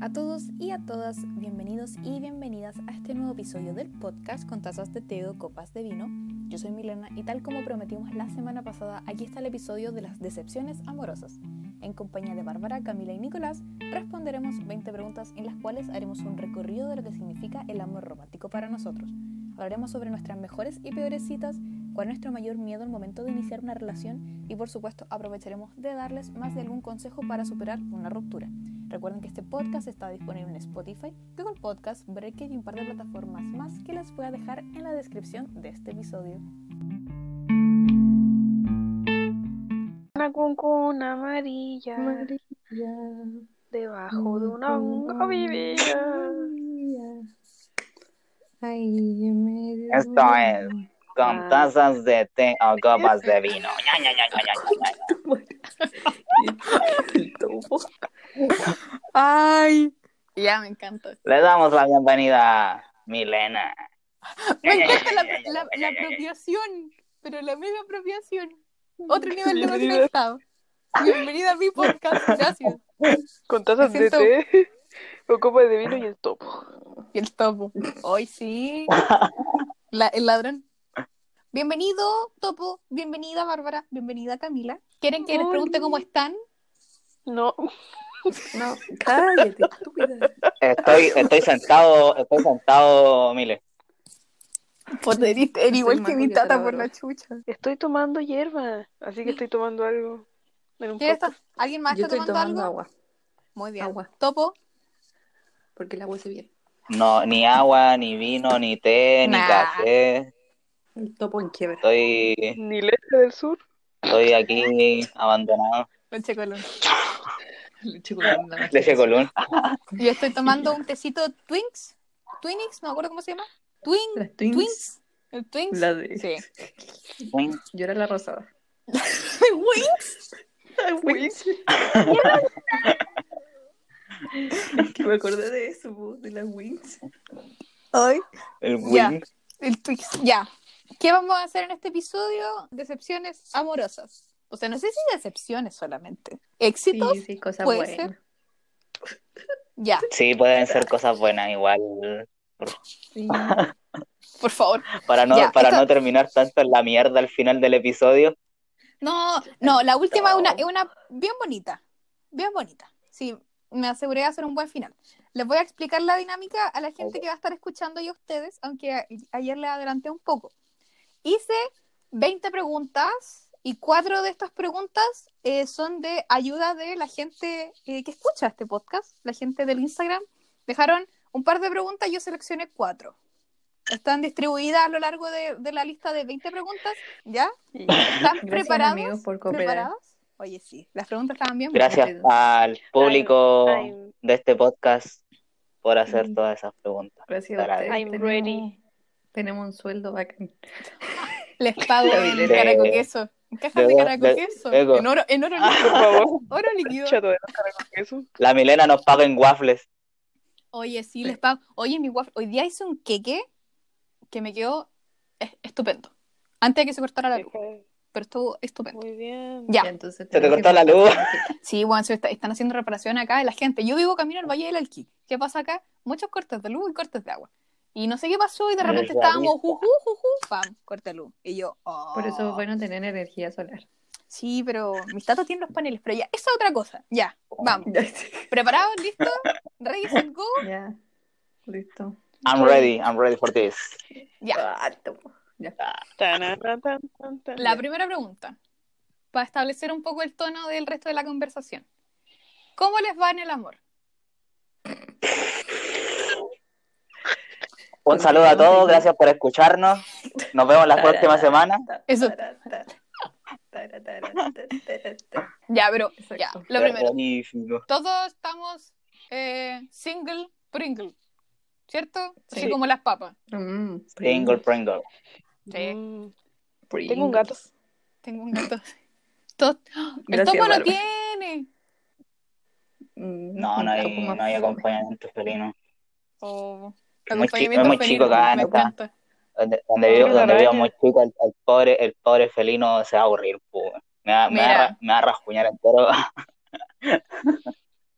a todos y a todas, bienvenidos y bienvenidas a este nuevo episodio del podcast con tazas de té o copas de vino. Yo soy Milena y tal como prometimos la semana pasada, aquí está el episodio de las decepciones amorosas. En compañía de Bárbara, Camila y Nicolás, responderemos 20 preguntas en las cuales haremos un recorrido de lo que significa el amor romántico para nosotros. Hablaremos sobre nuestras mejores y peores citas, cuál es nuestro mayor miedo al momento de iniciar una relación y por supuesto aprovecharemos de darles más de algún consejo para superar una ruptura. Recuerden que este podcast está disponible en Spotify, Google Podcast, Breaker y un par de plataformas más que les voy a dejar en la descripción de este episodio. Una cuncuna amarilla, debajo de una honga vivía. Esto es con tazas de té o copas de vino. Ña, ña, ña, ña, ña, ña. ¡Ay! Ya, me encanta. Le damos la bienvenida a Milena. Me encanta la, la, la apropiación, pero la mega apropiación. Otro nivel de estado. Bienvenida a mi podcast, gracias. Con tazas de té o copas de vino y el topo. Y el topo. Hoy sí. La- el ladrón. Bienvenido, Topo. Bienvenida, Bárbara. Bienvenida, Camila. ¿Quieren que les pregunte cómo están? No, No, cállate, estúpida. Estoy, estoy sentado, estoy sentado, Mile. Poderiste, era igual que mi tata por la chucha. estoy tomando hierba, así que estoy tomando algo. En un ¿Qué está? ¿Alguien más Yo está estoy tomando, tomando algo? agua, Muy bien. Agua. Topo. porque el agua se bien. No, ni agua, ni vino, ni té, ni Nah. café. El topo en quiebra. Estoy, Ni leche del sur. estoy aquí abandonado. Leche colón. Leche la magia. Leche colún. Yo estoy tomando un tecito Twinks. Twinix, no me acuerdo cómo se llama. Twin. Las Twinks. Twinks. ¿El Twinks? La de... Sí. Yo era la rosada. ¿Wings? Wings. es que me acordé de eso, de las Wings. Ay. El Ya. wing. El Twix. Ya. ¿Qué vamos a hacer en este episodio? Decepciones amorosas. O sea, no sé si decepciones solamente. ¿Éxitos? Sí, sí, cosas puede buenas. ser. Ya, Sí, pueden ser cosas buenas igual. Sí. por favor. Para no, Ya, para no terminar tanto en la mierda al final del episodio. No, no, la última es una, es una bien bonita. Bien bonita. Sí, me aseguré de hacer un buen final. Les voy a explicar la dinámica a la gente que va a estar escuchando y a ustedes, aunque a- ayer les adelanté un poco. Hice 20 preguntas y cuatro de estas preguntas eh, son de ayuda de la gente eh, que escucha este podcast, la gente del Instagram. Dejaron un par de preguntas y yo seleccioné cuatro. Están distribuidas a lo largo de, de la lista de 20 preguntas, ¿ya? ¿Están Gracias, preparados? amigos, por cooperar. ¿Preparados? Oye, sí, las preguntas estaban bien. Gracias al público I'm- de este podcast por hacer Mm. todas esas preguntas. Gracias a. I'm tenemos, ready. tenemos un sueldo bacán. Les pago billetera. caraco queso. En cajas de De- caraco de- queso. luego. En oro, en oro Por líquido. favor, Oro líquido. chato de la Milena nos paga en waffles. Oye, sí, les pago. Oye, mi waffle. Hoy día hice un queque que me quedó es- estupendo. Antes de que se cortara la luz. Pero estuvo estupendo. Muy bien. Ya. entonces Se te cortó la luz. Sí, bueno, se está- están haciendo reparación acá de la gente. Yo vivo camino al Valle del Alquí. ¿Qué pasa acá? Muchos cortes de luz y cortes de agua. Y no sé qué pasó y de repente estábamos juju, juju, pam, corte de luz. Y yo, oh. Por eso es bueno tener energía solar. Sí, pero mis tatos tienen los paneles, pero ya, esa es otra cosa. Ya, vamos. ¿Preparados? ¿Listos? ¿Ready, set, go? ya. Listo. I'm ready, I'm ready for this. Ya. Ah. Ya. La primera pregunta, para establecer un poco el tono del resto de la conversación. ¿Cómo les va en el amor? Un saludo a todos, gracias por escucharnos. Nos vemos la próxima semana. Eso. Ya, pero ya, lo primero. Buenísimo. Todos estamos eh, single Pringle, ¿cierto? Así Sí. como las papas. Mm, Pringle, Pringle. Sí. Mm. Tengo un gato. Tengo un gato. Todo- ¡Ah! El topo no Bárbara. tiene. No, no hay, no hay acompañamiento felino. Oh, muy chi- acompañamiento es muy felino, chico acá, me encanta. Donde, donde vivo, Una donde muy chico, el, el pobre, el pobre felino se va a aburrir. pu. Me va, me, va me va a rasguñar entero.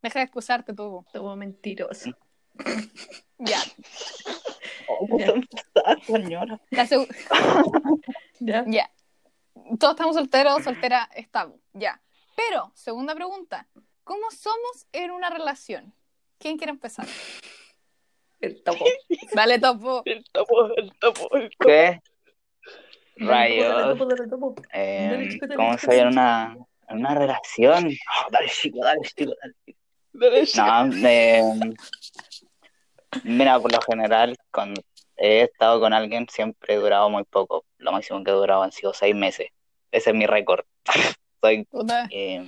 Deja de excusarte tú. Todo mentiroso. Ya. Oh, está, señora. La ¿Ya? ya. Todos estamos solteros, soltera estamos. Ya. Pero, segunda pregunta. ¿Cómo somos en una relación? ¿Quién quiere empezar? El topo. Dale, topo. El topo, el topo, el topo. ¿Qué? Dale, Rayos. topo, dale, topo. Eh, Dale, chico, dale, ¿Cómo soy en una, en una relación? Oh, dale, chico, dale, chico, dale. chico. Dale, chico. No, eh, mira, por lo general, cuando he estado con alguien, siempre he durado muy poco. Lo máximo que he durado han sido seis meses. Ese es mi récord. Soy, eh,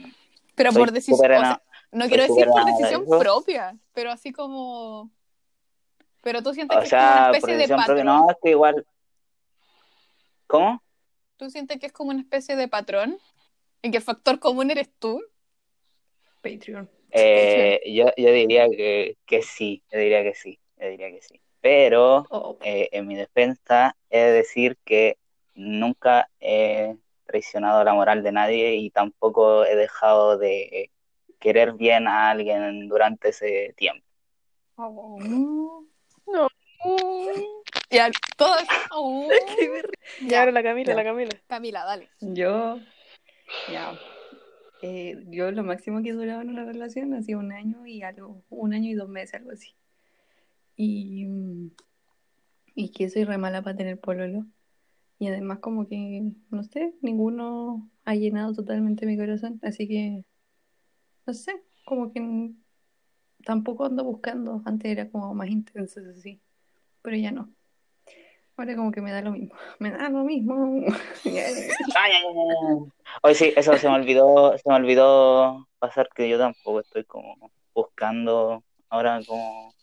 Pero soy por decisión. o sea, no quiero decir por de decisión propia, pero así como. Pero tú sientes O que es como una especie de patrón. no, es que igual. ¿Cómo? ¿Tú sientes que es como una especie de patrón? ¿En que el factor común eres tú? Patreon. Eh, yo, yo diría que, que sí, yo diría que sí, yo diría que sí. Pero Oh, eh, en mi defensa he de decir que nunca he traicionado la moral de nadie y tampoco he dejado de querer bien a alguien durante ese tiempo. No. Ya, todo es- Oh. Ya, Ya, ahora la Camila, Ya. la Camila. Camila, dale. Yo, ya. Eh, yo lo máximo que he durado en una relación ha sido un año y algo, un año y dos meses, algo así. Y, y que soy re mala para tener pololo. Y además como que, no sé, ninguno ha llenado totalmente mi corazón. Así que, no sé, como que tampoco ando buscando. Antes era como más intenso, eso sí. Pero ya no. Ahora como que me da lo mismo. Me da lo mismo. Ay, ay, ay. Oye, sí, eso se me olvidó, se me olvidó pasar que yo tampoco estoy como buscando ahora como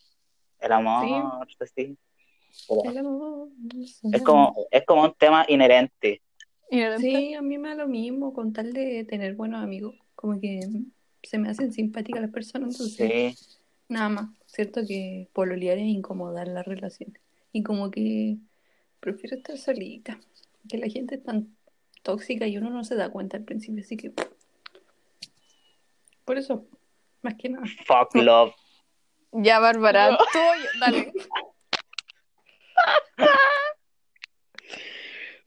el amor, así. Pero El amor. es como, es como un tema inherente. Inherente. Sí, a mí me da lo mismo con tal de tener buenos amigos. Como que se me hacen simpáticas las personas, entonces Sí, nada más. Cierto que pololear es incomodar la relación. Y como que prefiero estar solita. Que la gente es tan tóxica y uno no se da cuenta al principio, así que por eso, más que nada. fuck love. Ya, Bárbara, tú, dale.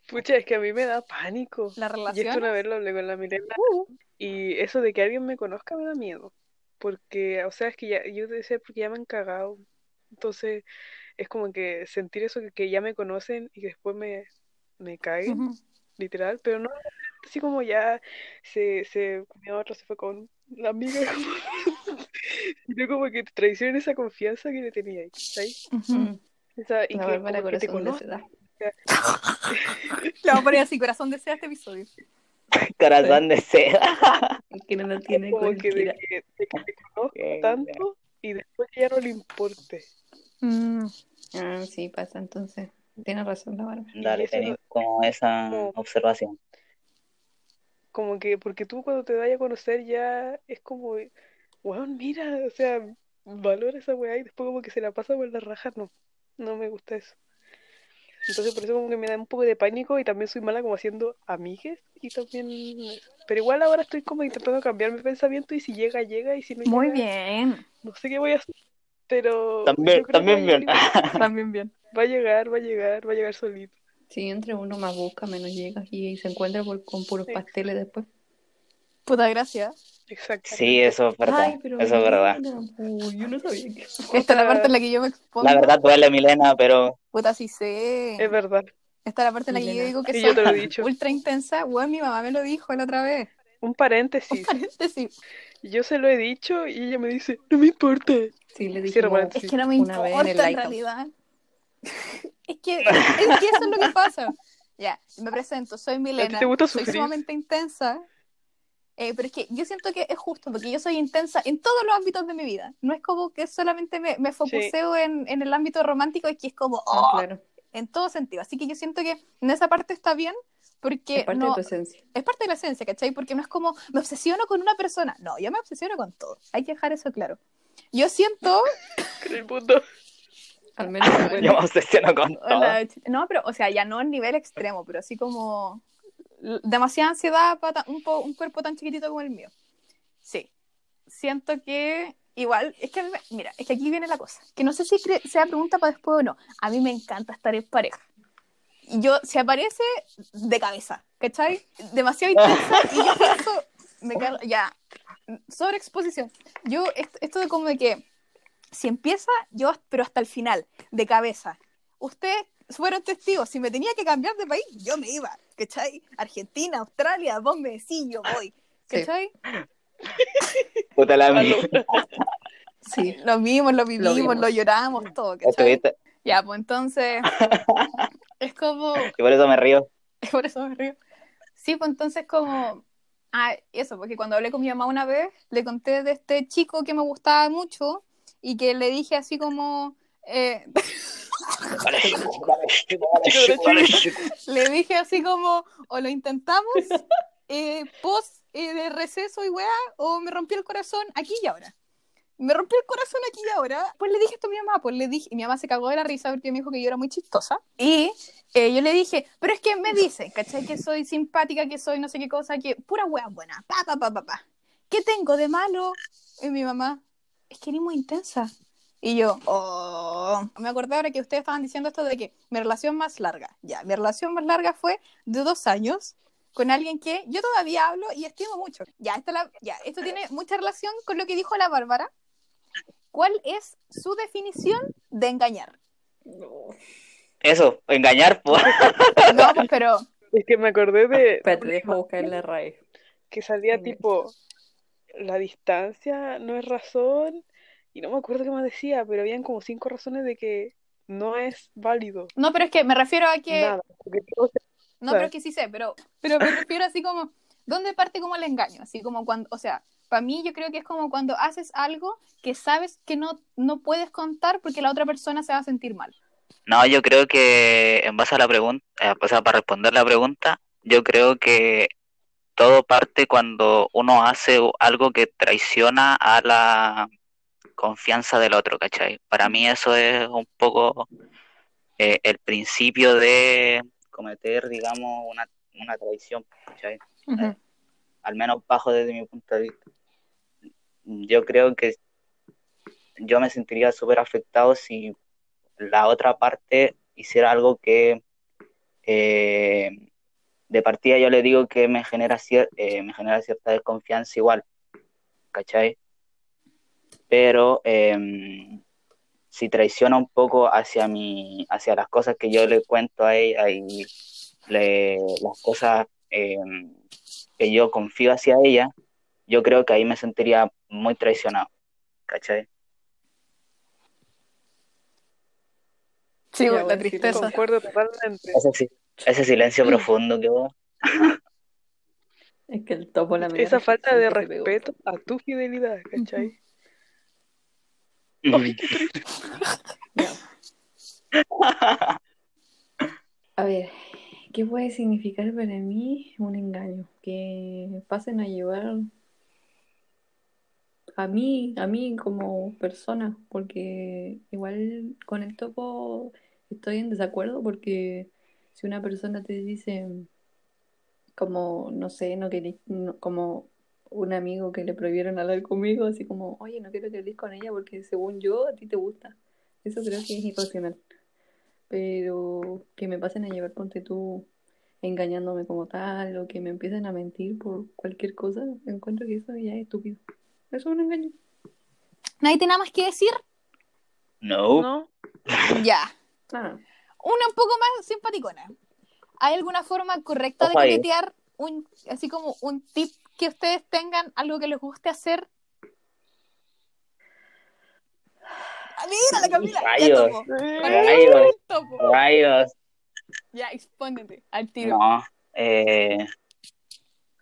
Pucha, es que a mí me da pánico. La Y esto relación. una vez lo hablé con la Milena. Y eso de que alguien me conozca me da miedo. Porque, o sea, es que ya, yo decía porque ya me han cagado. Entonces, es como que sentir eso que, que ya me conocen y que después me, me caguen, literal. Pero no así como ya se, se comió otro, se fue con la amiga. como- Sino como que traicionen esa confianza que le tenía ahí. ¿sabes? Ujú. Mm, Esa, y La que como que te. Le vamos a poner así, corazón desea este episodio. Corazón de seda. Que no lo tiene Como que de que, de que te conozca Qué tanto y después que ya no le importe. Mm. Ah, sí, pasa entonces. Tiene razón la Bárbara. Dale, tenés no- como esa observación. Como que, porque tú cuando te vayas a conocer ya es como, weón, mira, o sea, valora esa weá y después como que se la pasa por la raja, no, no me gusta eso. Entonces por eso como que me da un poco de pánico y también soy mala como haciendo amigues y también, pero igual ahora estoy como intentando cambiar mi pensamiento y si llega, llega y si no Muy llega, bien. no sé qué voy a hacer, pero También, también bien. llegar También bien. Va a llegar, va a llegar, va a llegar solito. Sí, entre uno más busca, menos llega y se encuentra por- con puros Sí. pasteles después. Puta gracias. Exacto. Sí, eso es verdad. Ay, pero Eso es verdad. Milena, po, yo no sabía que... Esta es la parte en la que yo me expongo. La verdad duele, Milena, pero Puta, sí sé. Es verdad. Esta es la parte en la que yo digo que Y soy yo te lo he dicho. ultra intensa. Bueno, mi mamá me lo dijo la otra vez. Un Un paréntesis. paréntesis. Yo se lo he dicho y ella me dice, no me importa. Sí, le dije paréntesis. Es que no me Una vez en importa el en, Lighthouse. realidad. es, que, es que eso es lo que pasa. Ya, me presento, soy Milena. te gusta soy sumamente intensa. Eh, pero es que yo siento que es justo, porque yo soy intensa en todos los ámbitos de mi vida. No es como que solamente me, me focuseo en, en el ámbito romántico, y que es como, Ah, oh, claro. en todo sentido. Así que yo siento que en esa parte está bien, porque Es parte no, de tu esencia. es parte de la esencia, ¿cachai? Porque no es como, me obsesiono con una persona. No, yo me obsesiono con todo. Hay que dejar eso claro. Yo siento... El mundo. Al menos yo me obsesiono con todo. No, pero, o sea, ya no en nivel extremo, pero así como demasiada ansiedad para un, po- un cuerpo tan chiquitito como el mío. Sí, siento que igual, es que, me- mira, es que aquí viene la cosa, que no sé si cre- sea pregunta para después o no. A mí me encanta estar en pareja. Y yo, si aparece, de cabeza, ¿cachai? Demasiado intensa y yo pienso, me cago- ya, sobreexposición. Yo, esto, esto de como de que, si empieza, yo, pero hasta el final, de cabeza. Ustedes fueron testigos, si me tenía que cambiar de país, yo me iba, ¿cachai? Argentina, Australia, vos me decís, yo voy, Sí. ¿cachai? Puta la mía. Sí. Lo vimos, lo vivimos, lo, vimos. lloramos, todo, ¿cachai? Ya, pues entonces, es como, Y por eso me río. por eso me río. Sí, pues entonces como, ah, eso, porque cuando hablé con mi mamá una vez, le conté de este chico que me gustaba mucho y que le dije así como, eh, le dije así como, o lo intentamos, eh, post eh, de receso y weá, o me rompió el corazón aquí y ahora. Me rompió el corazón aquí y ahora. Pues le dije esto a mi mamá, pues le dije, y mi mamá se cagó de la risa porque me dijo que yo era muy chistosa. Y eh, yo le dije, pero es que me dicen, ¿cachai? Que soy simpática, que soy no sé qué cosa, que pura weá buena, pa, pa, pa, pa, pa. ¿Qué tengo de malo? Y mi mamá, es que eres muy intensa. Y yo, oh, me acordé ahora que ustedes estaban diciendo esto de que mi relación más larga, ya, mi relación más larga fue de dos años con alguien que yo todavía hablo y estimo mucho. Ya, esto, la- ya, esto tiene mucha relación con lo que dijo la Bárbara. ¿Cuál es su definición de engañar? Eso, engañar, pues. No, pues, pero Es que me acordé de Espérate, deja buscar la raíz. que salía tipo la distancia no es razón y no me acuerdo qué más decía, pero habían como cinco razones de que no es válido no, pero es que me refiero a que nada, porque todo se- No, pero es que sí sé, pero, pero me refiero así como, ¿dónde parte como el engaño? Así como cuando, o sea, para mí yo creo que es como cuando haces algo que sabes que no, no puedes contar porque la otra persona se va a sentir mal. No, yo creo que en base a la pregunta, eh, o sea, para responder la pregunta, yo creo que todo parte cuando uno hace algo que traiciona a la confianza del otro, ¿cachai? Para mí eso es un poco eh, el principio de cometer, digamos, una, una traición, ¿cachai? Ujú. al menos bajo desde mi punto de vista. Yo creo que yo me sentiría súper afectado si la otra parte hiciera algo que eh, de partida yo le digo que me genera, cier- eh, me genera cierta desconfianza igual, ¿cachai? Pero eh, si traiciona un poco hacia mi, hacia las cosas que yo le cuento a ella y le- las cosas eh, que yo confío hacia ella, yo creo que ahí me sentiría muy traicionado, ¿cachai? Sí, la tristeza. concuerdo totalmente. Ese, si- ese silencio profundo que hubo. Es que el topo la Esa falta de respeto a tu fidelidad, ¿cachai? A ver, ¿qué puede significar para mí un engaño? Que pasen a llevar a mí, a mí como persona, porque igual con el topo estoy en desacuerdo porque si una persona te dice como, no sé, no querí- no- como un amigo que le prohibieron hablar conmigo, así como, oye, no quiero que hables con ella porque según yo a ti te gusta. Eso creo que es irracional. Pero que me pasen a llevar, ponte tú, engañándome como tal, o que me empiecen a mentir por cualquier cosa, encuentro que eso ya es estúpido. Eso es un engaño. ¿Nadie tiene nada más que decir? No. ¿No? Ya. Ah, Una un poco más simpaticona. ¿Hay alguna forma correcta de coquetear? Un, así como un tip que ustedes tengan, algo que les guste hacer. Mira la Camila, ya Rayos. topo. Rayos. Topo. Rayos. Ya, expóndete al tiro. No. eh,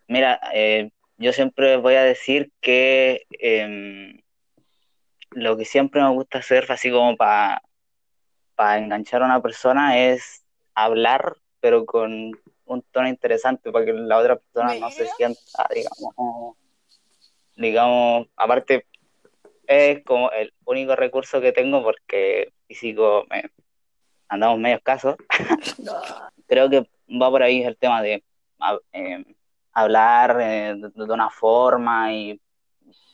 mira, eh, yo siempre voy a decir que em, lo que siempre me gusta hacer, así como para enganchar a una persona, es hablar, pero con un tono interesante, para que la otra persona no se sienta, digamos, digamos, aparte es como el único recurso que tengo porque físico me andamos medio escasos. Creo que va por ahí el tema de eh, hablar eh, de, de una forma y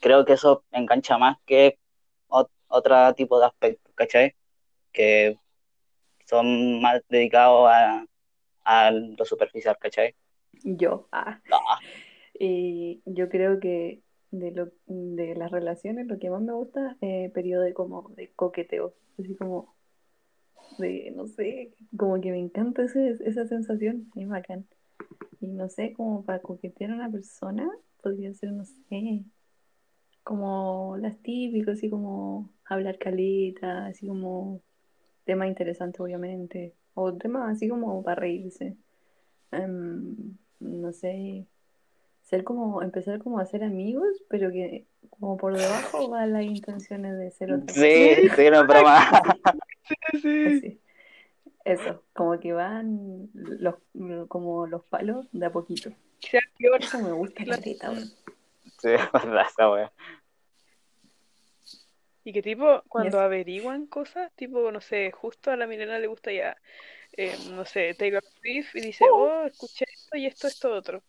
creo que eso engancha más que ot- otro tipo de aspectos, ¿cachai? Que son más dedicados a, a lo superficial, ¿cachai? Yo, ah, Ah, y yo creo que de lo de las relaciones lo que más me gusta es el periodo de como de coqueteo, así como de, no sé, como que me encanta ese- esa sensación, es bacán. Y no sé, como para coquetear a una persona, podría ser, no sé, como las típicas, así como hablar caleta, así como temas interesantes, obviamente, o temas así como para reírse. Em, no sé, ser como, empezar como a ser amigos, pero que como por debajo van las intenciones de ser otra sí, sí, no es broma. Sí. Así. Eso, como que van los, como los palos de a poquito. Eso me gusta weón. Sí, verdad esa wea. Y que tipo, cuando Yes. averiguan cosas, tipo, no sé, justo a la Milena le gusta ya, eh, no sé, Taylor Swift y dice, oh, escuché esto y esto, esto, otro.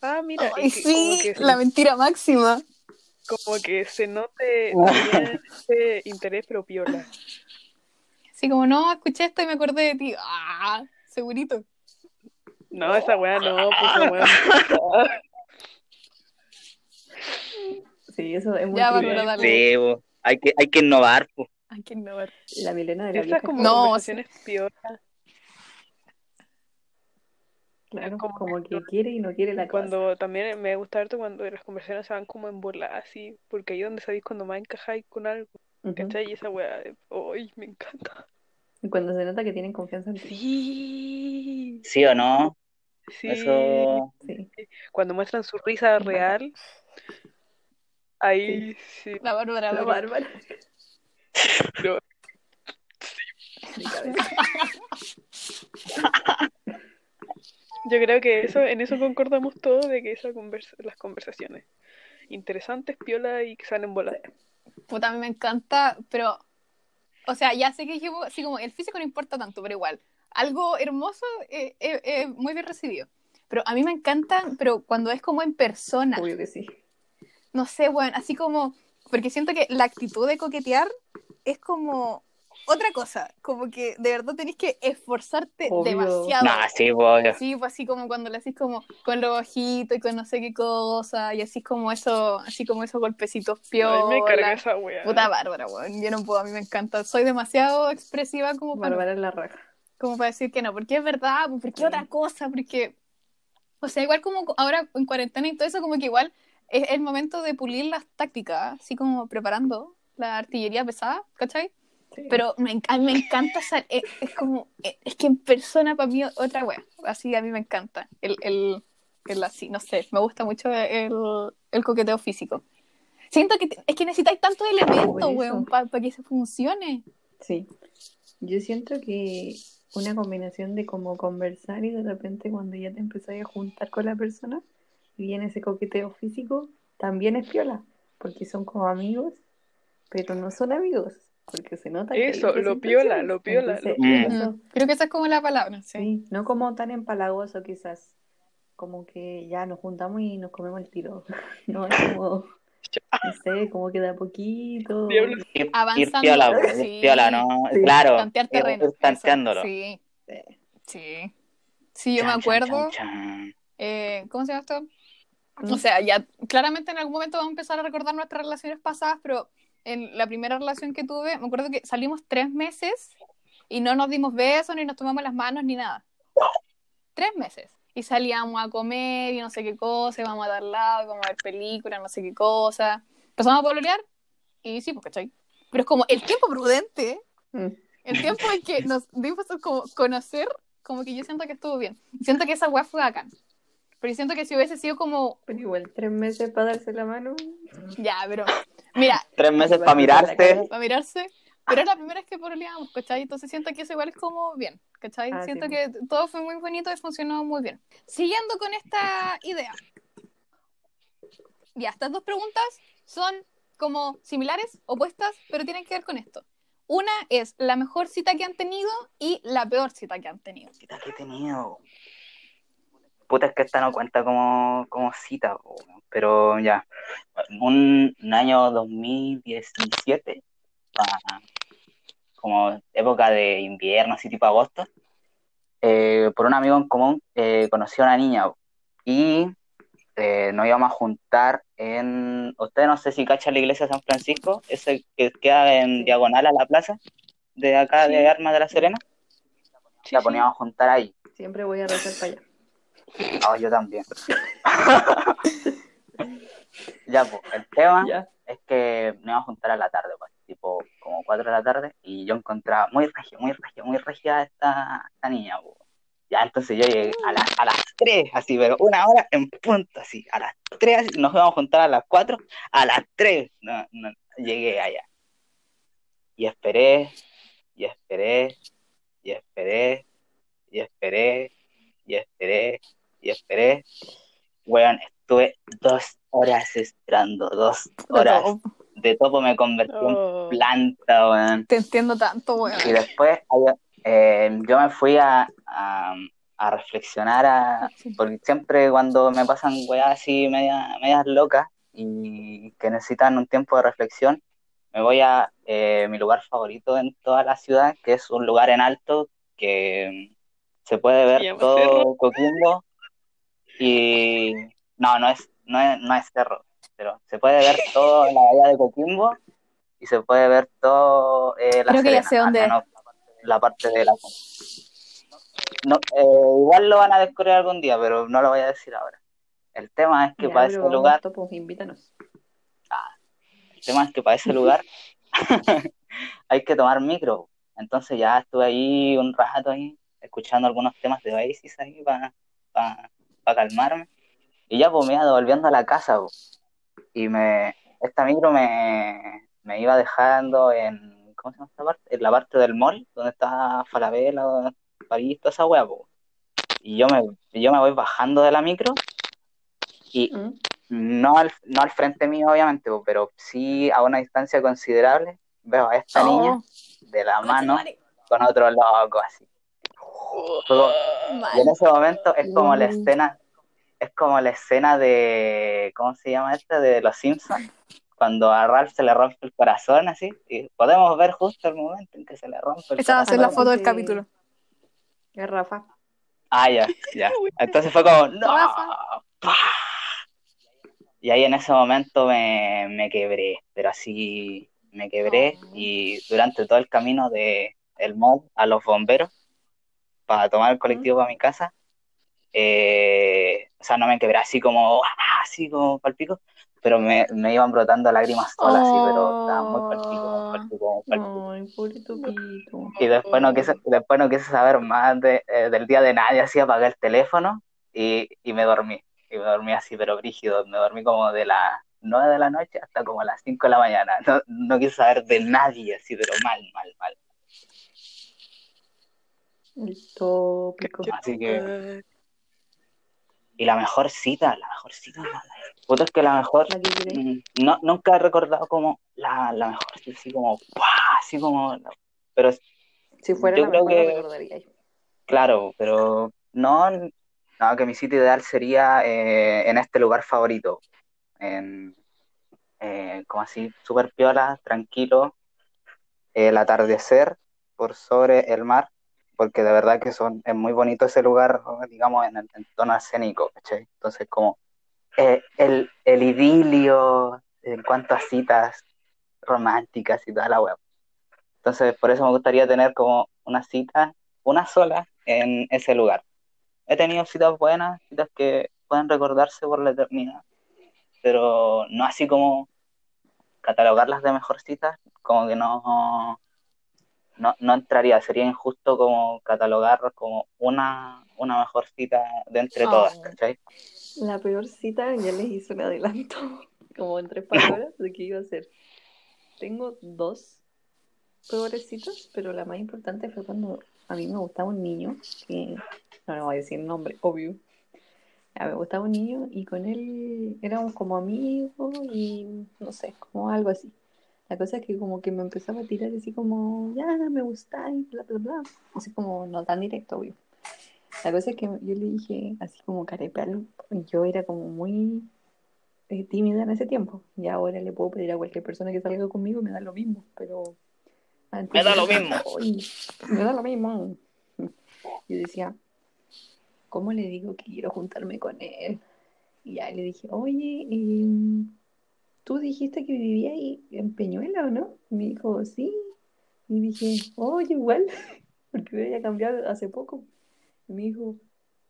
Ah, mira, y Ay, que como sí, que, la mentira máxima. como que se note también ese interés, pero piola. Así como, no, escuché esto y me acordé de ti. Ah, segurito. No, esa weá no, pues esa weá. Sí, eso es muy Ya, dale. Sí. Hay que, hay que innovar, po. Hay que innovar. La Milena de la como No, conversaciones piola. claro, como- como que quiere y no quiere la cosa. Cuando también me gusta harto cuando las conversaciones se van como en bola, así, porque ahí es donde sabéis cuando más encajáis con algo. ¿cachai? Y esa weá, ¡ay, me encanta! Y Cuando se nota que tienen confianza en ti. Sí, ¿Sí o no? sí. Eso, Sí. Cuando muestran su risa real, ahí sí. La Bárbara. La pero- Bárbara. No. Yo creo que eso, en eso concordamos todos de que esa conversa, las conversaciones interesantes, piola y que salen bolas. Puta, a mí me encanta, pero. O sea, ya sé que yo, así como el físico no importa tanto, pero igual. Algo hermoso, eh, eh, eh, muy bien recibido. Pero a mí me encanta, pero cuando es como en persona. Obvio que sí. No sé, bueno, así como. Porque siento que la actitud de coquetear es como otra cosa. Como que de verdad tenés que esforzarte Obvio. demasiado. nah, sí, obvio. Sí, pues así como cuando le haces como con los ojitos y con no sé qué cosa, y así como eso, así como esos golpecitos A mí me carga piola. esa weá. Puta bárbara, weón. Yo no puedo, a mí me encanta. Soy demasiado expresiva como para, Bárbara es la raja. como para decir que no, porque es verdad, pues, porque Sí. otra cosa, porque. O sea, igual como ahora en cuarentena y todo eso, como que igual es el momento de pulir las tácticas, así como preparando la artillería pesada, ¿cachai? Sí. Pero me, a mí me encanta, esa- es, es como, es, es que en persona para mí otra wea, así a mí me encanta, el, el, el así, no sé, me gusta mucho el, el coqueteo físico. Siento que es que necesitáis tantos elementos, weón, para que se funcione. Sí. Yo siento que una combinación de como conversar y de repente cuando ya te empezás a juntar con la persona y viene ese coqueteo físico, también es piola, porque son como amigos, pero no son amigos, porque se nota Eso, lo piola, lo piola, Entonces, lo piola. eso, Mm, Creo que esa es como la palabra, sí. sí, no como tan empalagoso quizás, como que ya nos juntamos y nos comemos el tiro, no es como, no sé, como que de a poquito. Ir, ir Avanzando, piola, ir sí. piola, ¿no? Sí. Claro, Tantear ir- terreno. ir eso, tanteándolo. Sí, sí. Sí, yo me Chan, acuerdo. chan, chan. eh, ¿cómo se llama esto? O sea, ya claramente en algún momento vamos a empezar a recordar nuestras relaciones pasadas, pero en la primera relación que tuve, me acuerdo que salimos tres meses y no nos dimos besos, ni nos tomamos las manos, ni nada. Tres meses. Y salíamos a comer y no sé qué cosa, íbamos a dar lado, íbamos a ver películas, no sé qué cosa. Empezamos a pololear y sí, pues, ¿cachai? Pero es como el tiempo prudente, mm, el tiempo en que nos dimos a como conocer, como que yo siento que estuvo bien. Siento que esa weá fue bacán. Pero siento que si hubiese sido como, pero igual tres meses para darse la mano, ya, pero, mira, Tres meses para mirarse. para mirarse, pero era la primera vez que pololeábamos, ¿cachai? Entonces siento que eso igual es como bien, ¿cachai? Ah, siento sí. que todo fue muy bonito y funcionó muy bien. Siguiendo con esta idea. Ya, estas dos preguntas son como similares, opuestas, pero tienen que ver con esto. Una es la mejor cita que han tenido y la peor cita que han tenido. Cita que he tenido. Puta, es que esta no cuenta como, como cita, pero ya. Un, un año 2017, ah, como época de invierno, así tipo agosto, eh, por un amigo en común eh, conocí a una niña y eh, nos íbamos a juntar en. Usted no sé si cacha la iglesia de San Francisco, ese que queda en diagonal a la plaza de acá de Sí. Armas de la Serena. Sí, La sí. poníamos a juntar ahí. Siempre voy a rezar para allá. Ah, yo también. ya, pues, el tema Ya. es que nos íbamos a juntar a la tarde, pues, tipo como 4 de la tarde, y yo encontraba muy regia, muy regia, muy regia esta, esta niña, pues. Ya, entonces yo llegué a, las a las 3, así, pero una hora en punto, así, a las 3, así, nos íbamos a juntar a las 4, a las 3, no, no, llegué allá. Y esperé, y esperé, y esperé, y esperé, y esperé, y esperé. Weón, estuve dos horas esperando, dos horas. De topo me convertí Oh. en planta, weón. Te entiendo tanto, weón. Y después eh, yo me fui a, a, a reflexionar, a, porque siempre cuando me pasan weas así media- medias locas y que necesitan un tiempo de reflexión, me voy a eh, mi lugar favorito en toda la ciudad, que es un lugar en alto que se puede ¿Se ver todo? Coquimbo y no, no es, no es, no es cerro, pero se puede ver toda la bahía de Coquimbo y se puede ver todo eh, la Creo que ya Serena, sé dónde la parte de la no, eh, igual lo van a descubrir algún día, pero no lo voy a decir ahora. El tema es que Ya, para ese lugar, Topo, invítanos. el tema es que para ese lugar hay que tomar micro. Entonces ya estuve ahí un rato ahí, escuchando algunos temas de Oasis ahí para calmarme. Y ya pues me iba devolviendo a la casa, y me esta micro me, me iba dejando en, ¿cómo se llama esta parte? En la parte del mall, donde está Falabella, París, toda esa po. Y yo me, yo me voy bajando de la micro y ¿Mm? no al, no al frente mío, obviamente, pero sí a una distancia considerable veo a esta Oh. niña de la mano con otro loco así. Y en ese momento es como la Wow. escena, es como la escena de, ¿cómo se llama esta? De Los Simpsons, cuando a Ralph se le rompe el corazón así, y podemos ver justo el momento en que se le rompe el Esa va a corazón. ser la Ah, foto del capítulo. Es Rafa. Ah, ya, ya. Entonces fue como, ¡No! Y ahí en ese momento me, me quebré, pero así me quebré Oh. y durante todo el camino de el mall a los bomberos para tomar el colectivo para mi casa, eh, o sea, no me quebré así como, ¡ah! así como palpico, pero me, me iban brotando lágrimas solas, así, pero estaba muy palpico, muy palpico, palpico. Ay, pobre. Y después no quise, después no quise saber más de, eh, del día de nadie, así apagué el teléfono y, y me dormí. Y me dormí así, pero brígido. Me dormí como de las 9 de la noche hasta como a las 5 de la mañana. No, no quise saber de nadie, así, pero mal, mal, mal. El tópico. Así que, y la mejor cita, la mejor cita, la- puta, es que la mejor, La que queréis. mm, no, nunca he recordado como la, la mejor, así como, ¡pah! así como, pero Si fuera Yo la creo mejor, que- recordaría yo. Claro, pero no, no, que mi sitio ideal sería eh, en este lugar favorito, en, eh, como así, súper piola, tranquilo, el atardecer por sobre el mar, porque de verdad que son, es muy bonito ese lugar, digamos, en el entorno escénico, ¿cachai? Entonces, como eh, el, el idilio en cuanto a citas románticas y toda la web. Entonces, por eso me gustaría tener como una cita, una sola, en ese lugar. He tenido citas buenas, citas que pueden recordarse por la eternidad, pero no así como catalogarlas de mejor citas, como que no, no, no entraría, sería injusto como catalogar como una, una mejor cita de entre Oh. todas, ¿cachai? La peor cita ya les hice un adelanto, como en tres palabras, de qué iba a ser. Tengo dos peores citas, pero la más importante fue cuando a mí me gustaba un niño, que no le voy a decir el nombre, obvio. Me gustaba un niño y con él éramos como amigos y no sé, como algo así. La cosa es que como que me empezaba a tirar así como, ya, me gusta y bla, bla, bla. Así como no tan directo, obvio. La cosa es que yo le dije, así como carepal, yo era como muy eh, tímida en ese tiempo. Y ahora le puedo pedir a cualquier persona que salga conmigo, me da lo mismo. Pero antes Me da lo mismo. "Ay, me da lo mismo. Yo decía, ¿cómo le digo que quiero juntarme con él? Y ya le dije, oye, em, tú dijiste que vivía ahí en Peñuela, ¿o no? Me dijo, sí. Y dije, oye, igual, porque me había cambiado hace poco. Y me dijo,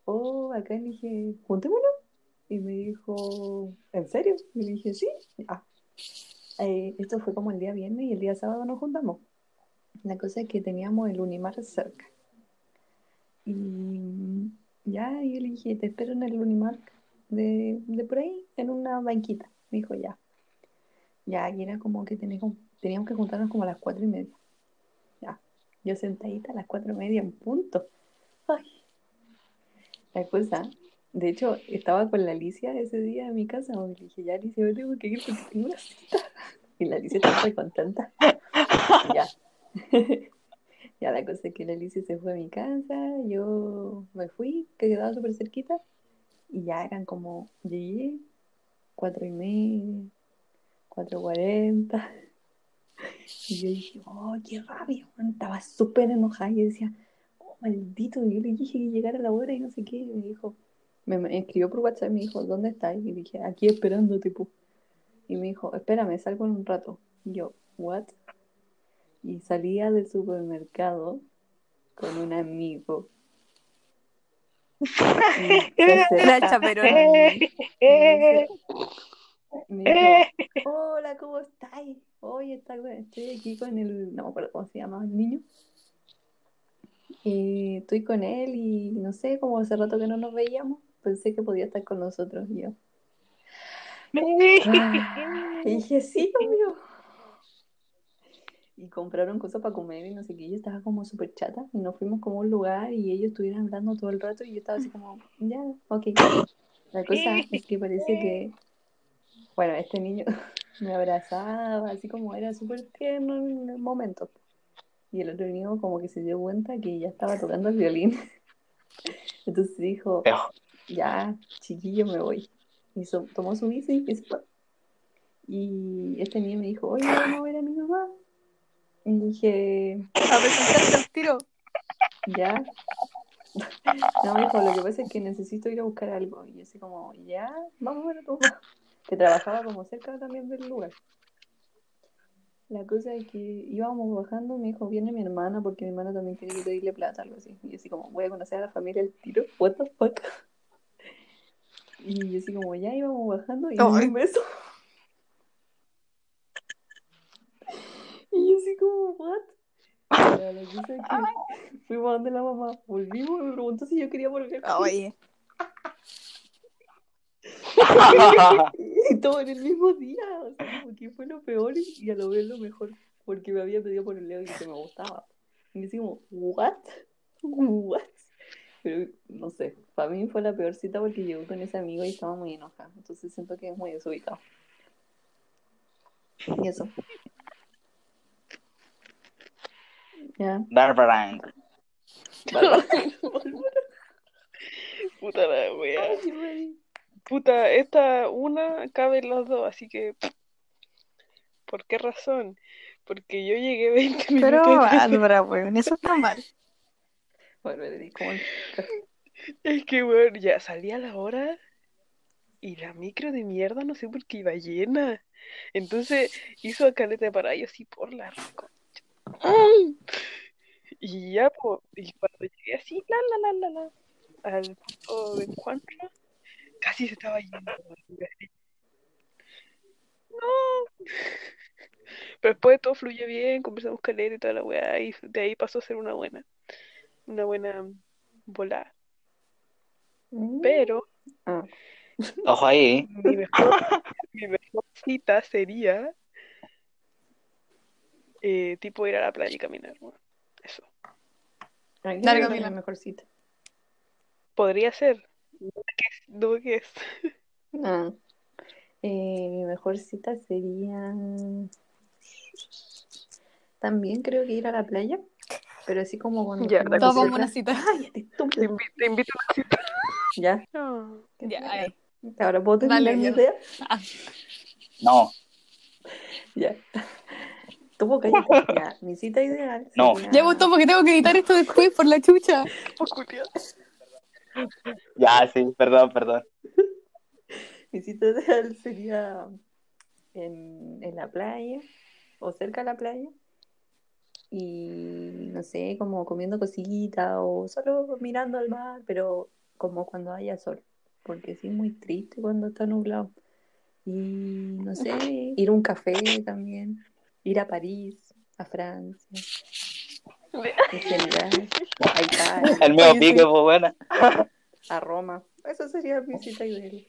oh, acá. Y dije, juntémonos. Y me dijo, ¿en serio? Y le dije, sí. Ah. Eh, esto fue como el día viernes y el día sábado nos juntamos. La cosa es que teníamos el Unimar cerca. Y ya, yo le dije, te espero en el Unimark de, de por ahí, en una banquita. Me dijo, ya. Ya, y era como que teníamos, teníamos que juntarnos como a las cuatro y media. Ya, yo sentadita a las cuatro y media en punto. Ay. La cosa, de hecho, estaba con la Alicia ese día en mi casa, y le dije, ya, Alicia, me tengo que ir porque tengo una cita. Y la Alicia estaba contenta. Ya. Ya la cosa es que la Alicia se fue a mi casa, yo me fui, que quedaba súper cerquita, y ya eran como, llegué, cuatro y media, cuatro cuarenta, y yo dije, oh, qué rabia, man, estaba súper enojada, y yo decía, oh, maldito, yo le dije que llegara la hora y no sé qué, y me dijo, me, escribió por WhatsApp, me dijo, ¿dónde estás? Y dije, aquí esperándote, tipo, y me dijo, espérame, salgo en un rato, y yo, what? y salía del supermercado con un amigo. Y se Era me dijo, hola, ¿cómo estáis? Oye, está- estoy aquí con el, no me acuerdo cómo se llama el niño. Y estoy con él y no sé, como hace rato que no nos veíamos, pensé que podía estar con nosotros yo. Ah, y dije, sí, obvio. Y compraron cosas para comer y no sé qué. Yo estaba como súper chata y nos fuimos como a un lugar y ellos estuvieron hablando todo el rato y yo estaba así como, ya, ok. La cosa es que parece que, bueno, este niño me abrazaba, así como era súper tierno en el momento. Y el otro niño como que se dio cuenta que ya estaba tocando el violín. Entonces dijo, ya, chiquillo, me voy. Y so- tomó su bici y se fue. Y este niño me dijo, oye, vamos a ver a mi mamá. Y dije, A presentarte al tiro. ya. No, me dijo, lo que pasa es que necesito ir a buscar algo. Y yo así como, ya, vamos a ver a tu mamá. Que trabajaba como cerca también del lugar. La cosa es que íbamos bajando, me dijo, viene mi hermana porque mi hermana también tiene que pedirle plata, algo así. Y yo así como, voy a conocer a la familia del tiro, what the fuck. Y yo así como, ya íbamos bajando y un beso. Y yo así como, what? La cosa es que fuimos donde la mamá, volvimos y me preguntó si yo quería volver. Oye, Y todo en el mismo día, o sea, como que fue lo peor y, a lo vez lo mejor, porque me había pedido por el leo y que me gustaba. Y me decimos, ¿what? ¿what? Pero no sé, para mí fue la peor cita porque llegó con ese amigo y estaba muy enojada, entonces siento que es muy desubicado. Y eso. Ya. Barbara. Puta la wea. Puta, esta una cabe en las dos, así que. ¿Por qué razón? Porque yo llegué 20 minutos pero. Álvaro, weón, eso está mal. Bueno, Es que, weón, ya salía la hora y la micro de mierda, no sé por qué iba llena. Entonces hizo a caleta y yo así por la. Y ya, po, y cuando llegué así, la, la, la, la, la, al punto de encuentro, casi se estaba yendo. No. Pero después todo fluye bien, conversamos caleta y toda la weá, y de ahí pasó a ser una buena, una buena volada. Pero Ah, Ojo ahí. mi mejor, mi mejor cita sería eh, tipo ir a la playa y caminar. bueno, eso. Dale, Camila. la mejor cita. Podría ser. No que es. No que es. Ah. Eh, mi mejor cita sería también creo que ir a la playa Pero así como cuando. Ya, cosa- vamos a una cita. Cállate, Te estúpido. invito, te invito a una cita. Ya. No. Ya, ahí. Ahora puedo terminar Dale, mi idea. No, Ya. Cállate. Ya. Mi cita ideal. No. sería- Ya votó porque tengo que editar esto después por la chucha. Oh. Ya, sí, perdón, perdón. Mi cita ideal sería en, en la playa o cerca de la playa. Y no sé, como comiendo cositas o solo mirando al mar, pero como cuando haya sol. Porque sí es muy triste cuando está nublado. Y no sé, ir a un café también. Ir a París, a Francia, en general, a Italia, El mío Oye, pique, sí. pues buena. a Roma. Eso sería mi cita ideal.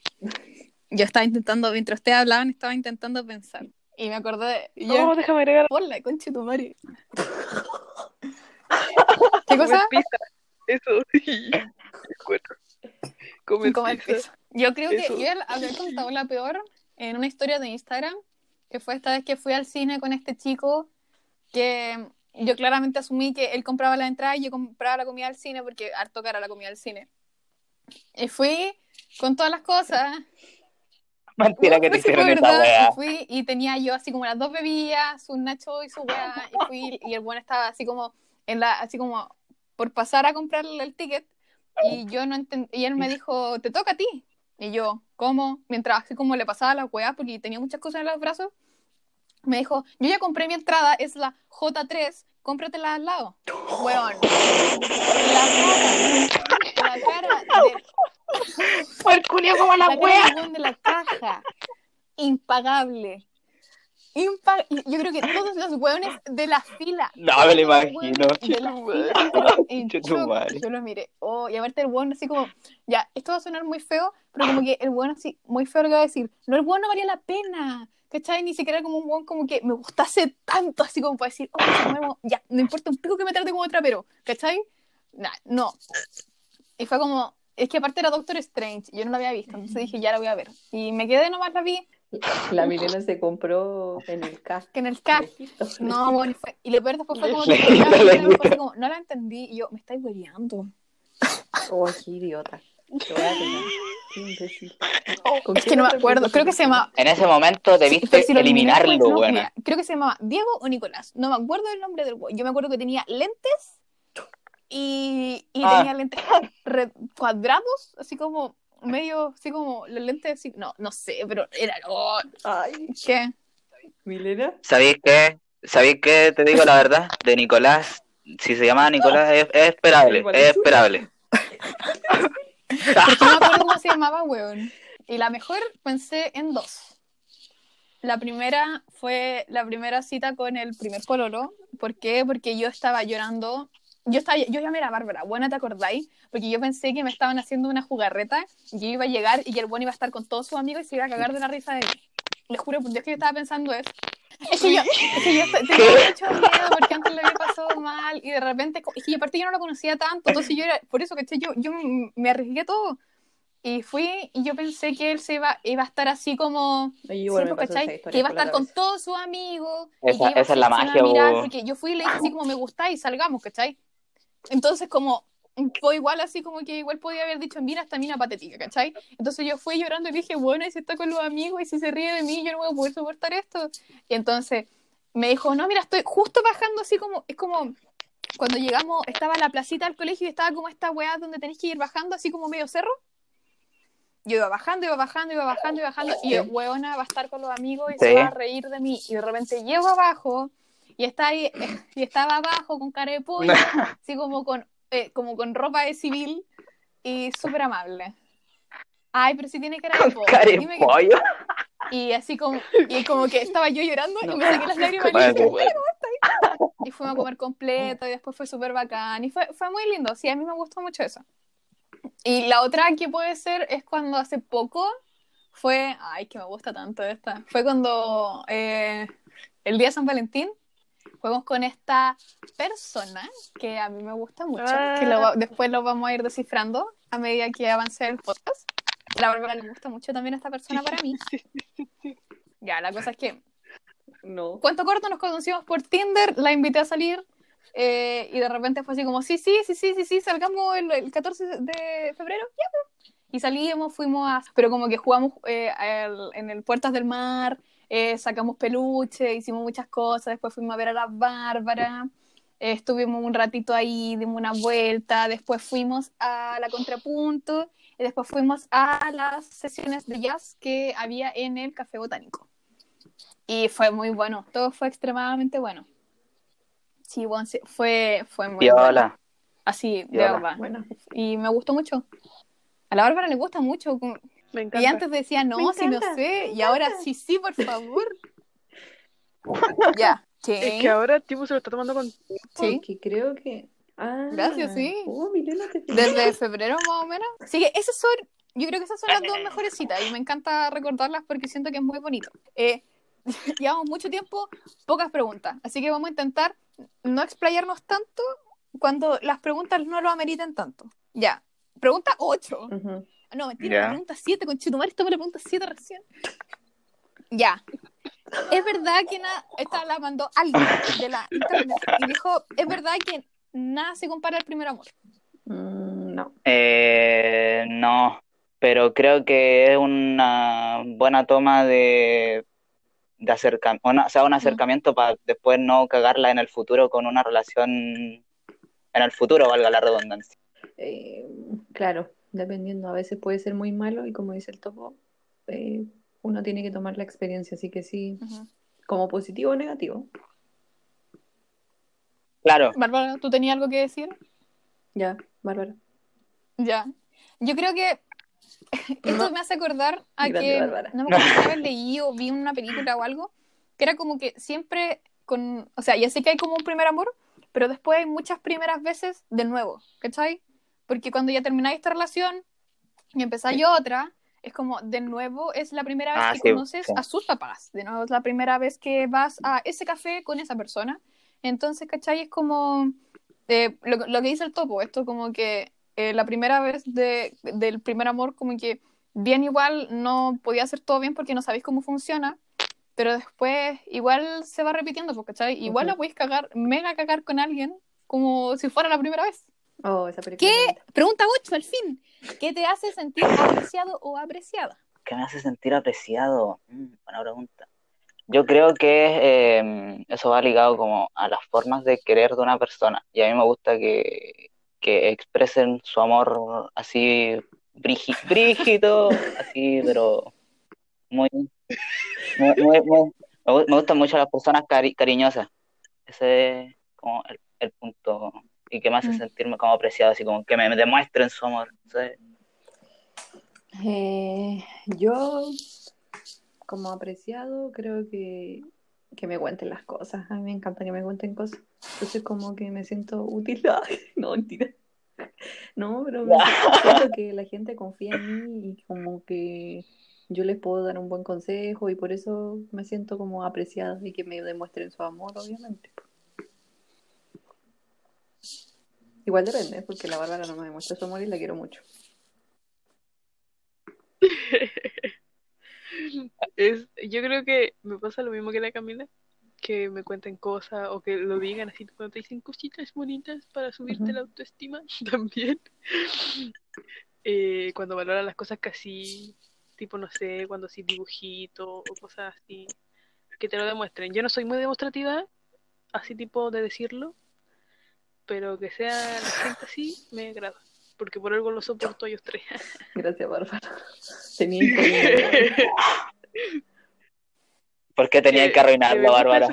Yo estaba intentando, mientras ustedes hablaban, estaba intentando pensar. Y me acordé, y yo, No, déjame agregar. Hola, conche tu madre. ¿Qué cosa? Pizza. Eso. Encuentro. Comer, Comer pizza. pizza. Yo creo que yo había contado la peor en una historia de Instagram, que fue esta vez que fui al cine con este chico, que yo claramente asumí que él compraba la entrada y yo compraba la comida al cine, porque harto cara la comida al cine. Y fui con todas las cosas. Mentira que te hicieron esa weá. y fui y tenía yo así como las dos bebidas, un nacho y su weá, y fui y el bueno estaba así como en la, así como por pasar a comprarle el ticket, y yo no entendí, y él me dijo, te toca a ti. Y yo, ¿cómo? Mientras así como le pasaba la weá, porque tenía muchas cosas en los brazos, me dijo, yo ya compré mi entrada, es la J3, cómpratela al lado. Weón. La cara, la cara de como la la cara de la caja. Impagable. Impa- y yo creo que todos los hueones de la fila. No, me lo imagino. De la fila, en shock. Yo lo miré. Oh, y aparte el hueón así como, ya, esto va a sonar muy feo, pero como que el hueón así, muy feo lo que va a decir. No, el hueón no valía la pena. ¿Cachai? Ni siquiera era como un hueón como que me gustase tanto, así como para decir, oh, ya, no importa un pico que me trate como otra, pero, ¿cachai? Nah, no. Y fue como, es que aparte era Doctor Strange, yo no la había visto, entonces dije, ya la voy a ver. Y me quedé nomás, la vi, La Milena se compró en el CAC. que en el CAC. Lejito, No, bueno, y, fue- y lo peor después fue como que fue como, no la entendí, y yo, me estáis hueveando. Oh, qué idiota. Qué. ¿Con Es que no me acuerdo, creo que se llama... En ese momento sí, debiste eliminé eliminarlo, después, no, buena. mira, creo que se llamaba Diego o Nicolás, no me acuerdo del nombre del güey. Yo me acuerdo que tenía lentes y, y Ah. tenía lentes cuadrados, así como medio, así como los lentes, así, no, no sé, pero era... oh, Ay, ¿Qué? Milena. ¿Sabéis qué? ¿Sabéis qué? Te digo la verdad. De Nicolás, si se llama Nicolás, es, es esperable. Es esperable. Porque no me acuerdo cómo se llamaba, weón. Y la mejor pensé en dos. La primera fue la primera cita con el primer pololo. ¿Por qué? Porque yo estaba llorando. Yo, estaba, yo llamé a la Bárbara, buena, ¿te acordáis? Porque yo pensé que me estaban haciendo una jugarreta y yo iba a llegar y que el bueno iba a estar con todos sus amigos y se iba a cagar de la risa de mí. Les juro por Dios que yo estaba pensando eso. Es que yo, es que yo tenía mucho miedo porque antes lo había pasado mal y de repente, es que aparte yo no lo conocía tanto, entonces yo era, por eso que yo, yo me arriesgué todo. Y fui y yo pensé que él se iba, iba a estar así como, me pues, ¿cachai? Que iba a estar con todos sus amigos. y Esa- que iba esa es la a magia, mirar, porque yo fui y le dije así como me gustáis, salgamos, ¿cachai? Entonces como fue igual así como que igual podía haber dicho, mira, esta mina patética, ¿cachai? Entonces yo fui llorando y dije, bueno, y si está con los amigos y si se ríe de mí, yo no voy a poder soportar esto. Y entonces me dijo, no, mira, estoy justo bajando así como, es como cuando llegamos, estaba la placita del colegio y estaba como esta weá donde tenés que ir bajando así como medio cerro. Yo iba bajando, iba bajando, iba bajando, iba bajando, y yo, weona va a estar con los amigos y Sí. se va a reír de mí. Y de repente llego abajo y está ahí, y estaba abajo con cara de pollo, así como con, eh, como con ropa de civil y súper amable. Ay, pero si tiene cara de pollo. dime que- Carepollo. Y así como, y como que estaba yo llorando y No. me saqué las lágrimas y y fuimos a comer completo y después fue súper bacán y fue, fue muy lindo, sí, a mí me gustó mucho eso. Y la otra que puede ser es cuando hace poco fue, ay, que me gusta tanto esta, fue cuando eh, el día de San Valentín fuimos con esta persona que a mí me gusta mucho, que lo va- después lo vamos a ir descifrando a medida que avance el podcast. La Bárbara le gusta mucho también esta persona para mí. Ya, la cosa es que No. Cuento corto, nos conocimos por Tinder, la invité a salir, eh, y de repente fue así como, sí, sí, sí, sí, sí, sí, salgamos el, el 14 de febrero, pues. Y salimos, fuimos a... Pero como que jugamos eh, al- en el Puertas del Mar, eh, sacamos peluche, hicimos muchas cosas, después fuimos a ver a la Bárbara, eh, estuvimos un ratito ahí, dimos una vuelta, después fuimos a la Contrapunto, y después fuimos a las sesiones de jazz que había en el Café Botánico. Y fue muy bueno, todo fue extremadamente bueno. Sí, bueno, sí, fue, fue muy bueno. Viola. Así, de Viola. verdad. Bueno, Y me gustó mucho. A la Bárbara le gusta mucho. Como- Me encanta. Y antes decía, no, si no sé. Y ahora sí, sí, por favor. ya. Sí. Es que ahora tipo se lo está tomando con Sí. porque creo que. Ah, Gracias, sí. Oh, Milena, te Desde febrero más o menos. Así que esas son, yo creo que esas son las dos mejores citas y me encanta recordarlas porque siento que es muy bonito. Eh, llevamos mucho tiempo, pocas preguntas, así que vamos a intentar no explayarnos tanto cuando las preguntas no lo ameriten tanto. Ya, pregunta 8. Ujú. No, mentira, la pregunta 7, con Chitumar, estamos en la pregunta 7 recién. Ya. Es verdad que nada, esta la mandó alguien de la internet y dijo, es verdad que nada se compara al primer amor. Mm, no. Eh, no, pero creo que es una buena toma de, de acercamiento, o sea, un acercamiento para después no cagarla en el futuro con una relación en el futuro, valga la redundancia. Eh, claro, dependiendo, a veces puede ser muy malo y como dice el topo, eh, uno tiene que tomar la experiencia, así que sí, como positivo o negativo. Claro, Bárbara, ¿tú tenías algo que decir? Ya, Bárbara. Ya. Yo creo que esto No. me hace acordar a Grande que Bárbara. no me acuerdo si una vez leí o vi en una película o algo, que era como que siempre con, o sea, ya sé que hay como un primer amor, pero después hay muchas primeras veces de nuevo, ¿cachai? Porque cuando ya termináis esta relación y empezáis otra, es como de nuevo es la primera vez Ah, que sí, conoces sí. a sus papás, de nuevo es la primera vez que vas a ese café con esa persona. Entonces, ¿cachai? Es como eh, lo, lo que dice el topo, esto como que eh, la primera vez de, del primer amor, como que bien igual no podía hacer todo bien porque no sabéis cómo funciona, pero después igual se va repitiendo, pues, ¿cachai? Igual Ujú. la podéis cagar, mega cagar con alguien como si fuera la primera vez. Oh, esa película. ¿Qué? bonita. Pregunta 8, al fin. ¿Qué te hace sentir apreciado o apreciada? ¿qué me hace sentir apreciado? Mm, buena pregunta. Yo creo que eh, eso va ligado como a las formas de querer de una persona. Y a mí me gusta que, que expresen su amor así brígi- brígido, así, pero muy, muy, muy- muy- me gustan mucho las personas cari- cariñosas. Ese es como el, el punto y que me hace Mm. sentirme como apreciado, así como que me demuestren su amor. ¿sabes? Eh, yo, como apreciado, creo que, que me cuenten las cosas. A mí me encanta que me cuenten cosas. Entonces, como que me siento útil. No, mentira. No, pero me siento que la gente confía en mí y como que yo les puedo dar un buen consejo y por eso me siento como apreciada y que me demuestren su amor, obviamente. Igual depende, porque la Bárbara no me demuestra su amor y la quiero mucho. Es, yo creo que me pasa lo mismo que la Camila, que me cuenten cosas o que lo digan así cuando te dicen cositas bonitas para subirte la autoestima también. Eh, cuando valoran las cosas que así, tipo, no sé, cuando así dibujito o cosas así, que te lo demuestren. Yo no soy muy demostrativa, así tipo de decirlo, pero que sea la gente así, me agrada. Porque por algo lo soporto a ellos tres. Gracias, Bárbara. Tenía que... ¿Por qué tenía que que me arruinarlo, gusta Bárbara?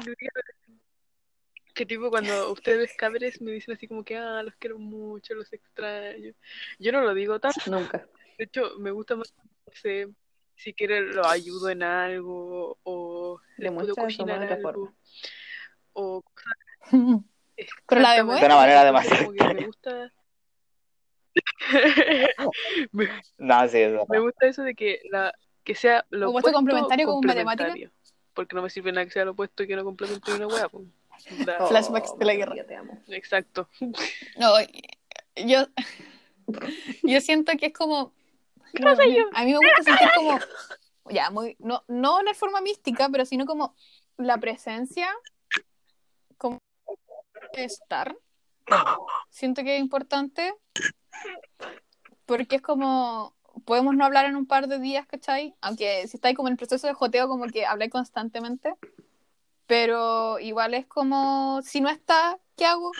que tipo cuando ustedes cabres me dicen así como que, ah, los quiero mucho, los extraño. Yo no lo digo tanto, Nunca. de hecho me gusta más, no sé, si quieren lo ayudo en algo o les puedo cocinar algo forma. o cosas Pero la. De una manera entonces como que demasiado me gusta me, No, sí, es verdad. me gusta eso de que la que sea lo Opuesto opuesto complementario como matemática. complementario. porque no me sirve nada que sea lo opuesto y que no complemente una hueá pues. Flashbacks de la guerra. María, te amo. exacto No, yo, yo siento que es como. ¿Qué pasa yo? A mí me gusta sentir como. Ya, muy. No, no en forma mística, pero sino como la presencia. Estar. Siento que es importante porque es como, podemos no hablar en un par de días, ¿cachai? Aunque si estáis como en el proceso de joteo, como que habláis constantemente. Pero igual es como, si no está, ¿qué hago?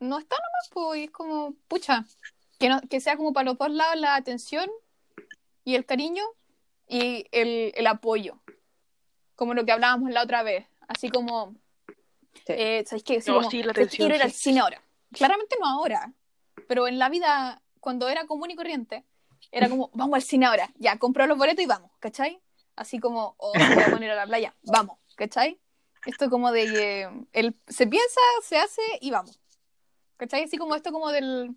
No está nomás, pues, y es como, pucha, que, no, que sea como para los dos lados la atención y el cariño y el, el apoyo. Como lo que hablábamos la otra vez. Así como, Sí. eh, ¿sabéis qué? No, como, sí, la "Te atención, quiero ir al cine ahora. Claramente no ahora, pero en la vida, cuando era común y corriente, era como, vamos al cine ahora, ya, compro los boletos y vamos, ¿cachai? Así como, oh, va a poner a la playa, vamos, ¿cachai? Esto como de que el, se piensa, se hace y vamos. ¿Cachai? Así como esto como del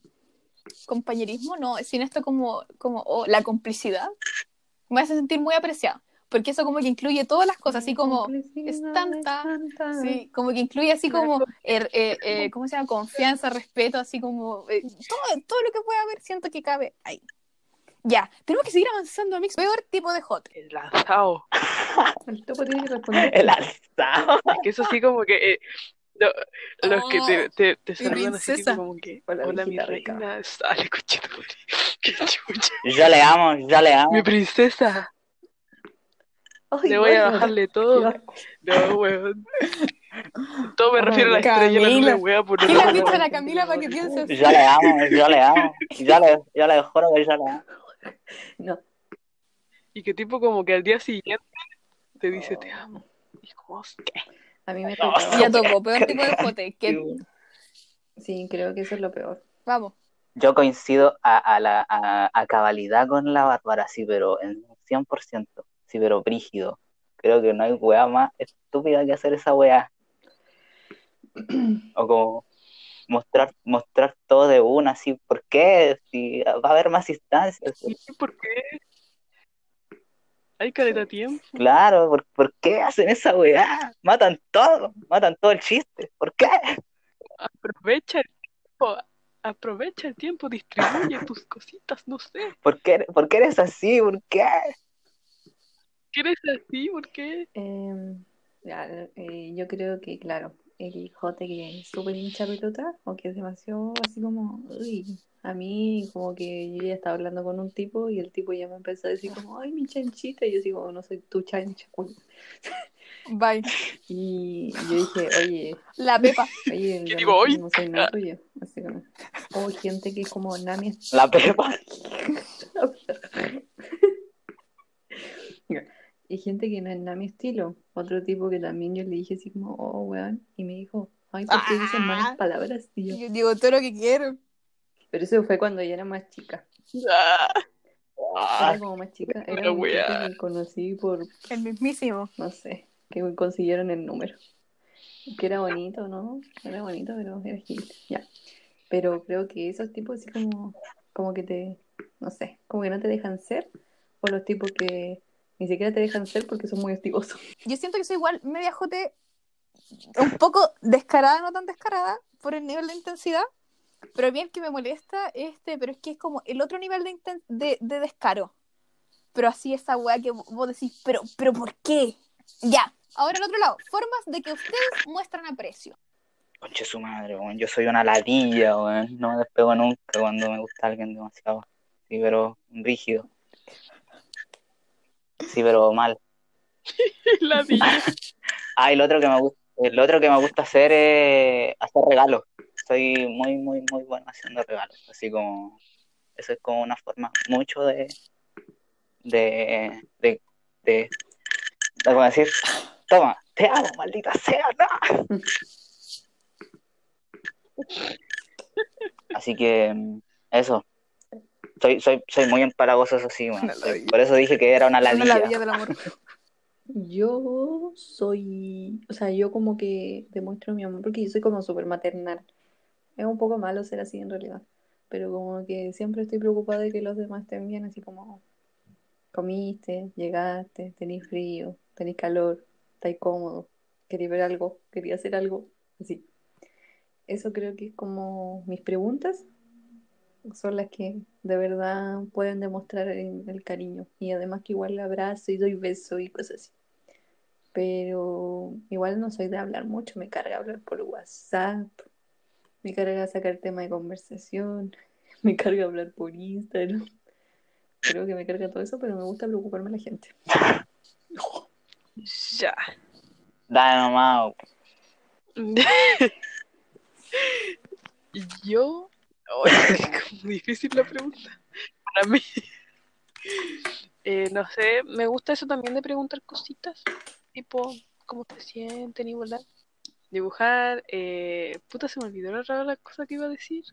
compañerismo, no, sino esto como, como oh, la complicidad. Me hace sentir muy apreciada, porque eso como que incluye todas las cosas, así como es tanta, Sí, como que incluye así como, er- eh, eh, ¿cómo se llama? Confianza, respeto, así como, eh, todo, todo lo que pueda haber, siento que cabe ahí. Ya, tenemos que seguir avanzando, Amix. Peor tipo de hot. El lanzado. El topo tiene que responder. El alzado. Es que eso sí como que eh, lo- los que te, Oh, te, te saludan así tipo como que Hola, hola mi viejita rica". reina, sale cochito. Qué chucha. Yo le amo, yo le amo. Mi princesa, Ay, le voy a bajarle todo. No, weón. Todo me refiero a la estrella, no Camila. le wea por ¿Qué otro le has dicho a la Camila para que piense? Yo le amo, yo le amo. Yo le, yo le juro que yo le amo. No. Y que tipo como que al día siguiente te dice te amo. Y como, ¿qué? A mí me No. tocaba. Ya tocó, peor tipo de jote. Que, Sí, creo que eso es lo peor. vamos. Yo coincido a, a la, a, a cabalidad con la Bárbara, sí, pero en un 100%, sí, pero brígido. Creo que no hay weá más estúpida que hacer esa weá. O como mostrar, mostrar todo de una, así, ¿por qué? Si va a haber más instancias. ¿Y por qué? Hay caleta tiempo. Claro, ¿por, por qué hacen esa weá? Matan todo, matan todo el chiste. ¿Por qué? Aprovecha el tiempo. Aprovecha el tiempo, distribuye tus cositas, no sé. ¿Por qué, por qué eres así? ¿Por qué? ¿Qué eres así? ¿Por qué? Eh, ya, eh, yo creo que, claro, el jote que es súper hincha pelota o que es demasiado así como, uy, a mí como que yo ya estaba hablando con un tipo y el tipo ya me empezó a decir como, ay, mi chanchita, y yo digo, no soy tu chancha, culo". Bye. Y yo dije, oye, La Pepa. oye, ¿Qué digo no, hoy? no soy nada tuyo, así como, o gente que es como Nami La pepa. Y gente que no es nada mi estilo. Otro tipo que también yo le dije así como, oh, weón. Y me dijo, ay, ¿por qué dicen malas Ah. palabras? Y yo, digo todo lo que quiero. pero eso fue cuando yo era más chica. Ah, Era como más chica. Era La un conocí por, El mismísimo. no sé, que consiguieron el número. Que era bonito, ¿no? Era bonito, pero era gil. Ya. Pero creo que esos tipos así como, como que te, no sé, como que no te dejan ser. O los tipos que ni siquiera te dejan ser porque son muy hostigosos. Yo siento que soy igual media jote, un poco descarada, no tan descarada, por el nivel de intensidad. Pero bien que me molesta este, pero es que es como el otro nivel de, inten- de, de descaro. Pero así esa weá que vos decís, pero, pero ¿por qué? Ya. Ahora el otro lado, formas de que ustedes muestran aprecio. Conche su madre, weón. Yo soy una ladilla, weón. No me despego nunca cuando me gusta alguien demasiado. Sí, pero rígido. Sí, pero mal. la. Ah, y lo otro que me gusta, lo otro que me gusta hacer es hacer regalos. Soy muy, muy, muy bueno haciendo regalos. Así como, eso es como una forma mucho de, de, de, de, de como decir, toma, te amo, maldita sea, no. Así que, eso. Soy, soy, soy muy empalagoso, eso sí, weón. Soy- por eso dije que era una Una ladilla. ladilla del amor. Yo soy, o sea, yo como que demuestro mi amor porque yo soy como súper maternal. Es un poco malo ser así en realidad, pero como que siempre estoy preocupada de que los demás estén bien, así como comiste, llegaste, tenés frío, tenés calor, estáis cómodo, quería ver algo, quería hacer algo, así. Eso creo que es como mis preguntas son las que de verdad pueden demostrar el, el cariño y además que igual le abrazo y doy beso y cosas así. pero igual no soy de hablar mucho, me carga hablar por WhatsApp, me carga sacar tema de conversación, me carga hablar por Instagram. Creo que me carga todo eso, pero me gusta preocuparme la gente. Ya. Dale nomás. Yo. Es muy difícil la pregunta. Para mí. Eh, no sé, me gusta eso también de preguntar cositas. Tipo, ¿cómo te sienten y volar? Dibujar. Eh, puta, se me olvidó la la cosa que iba a decir.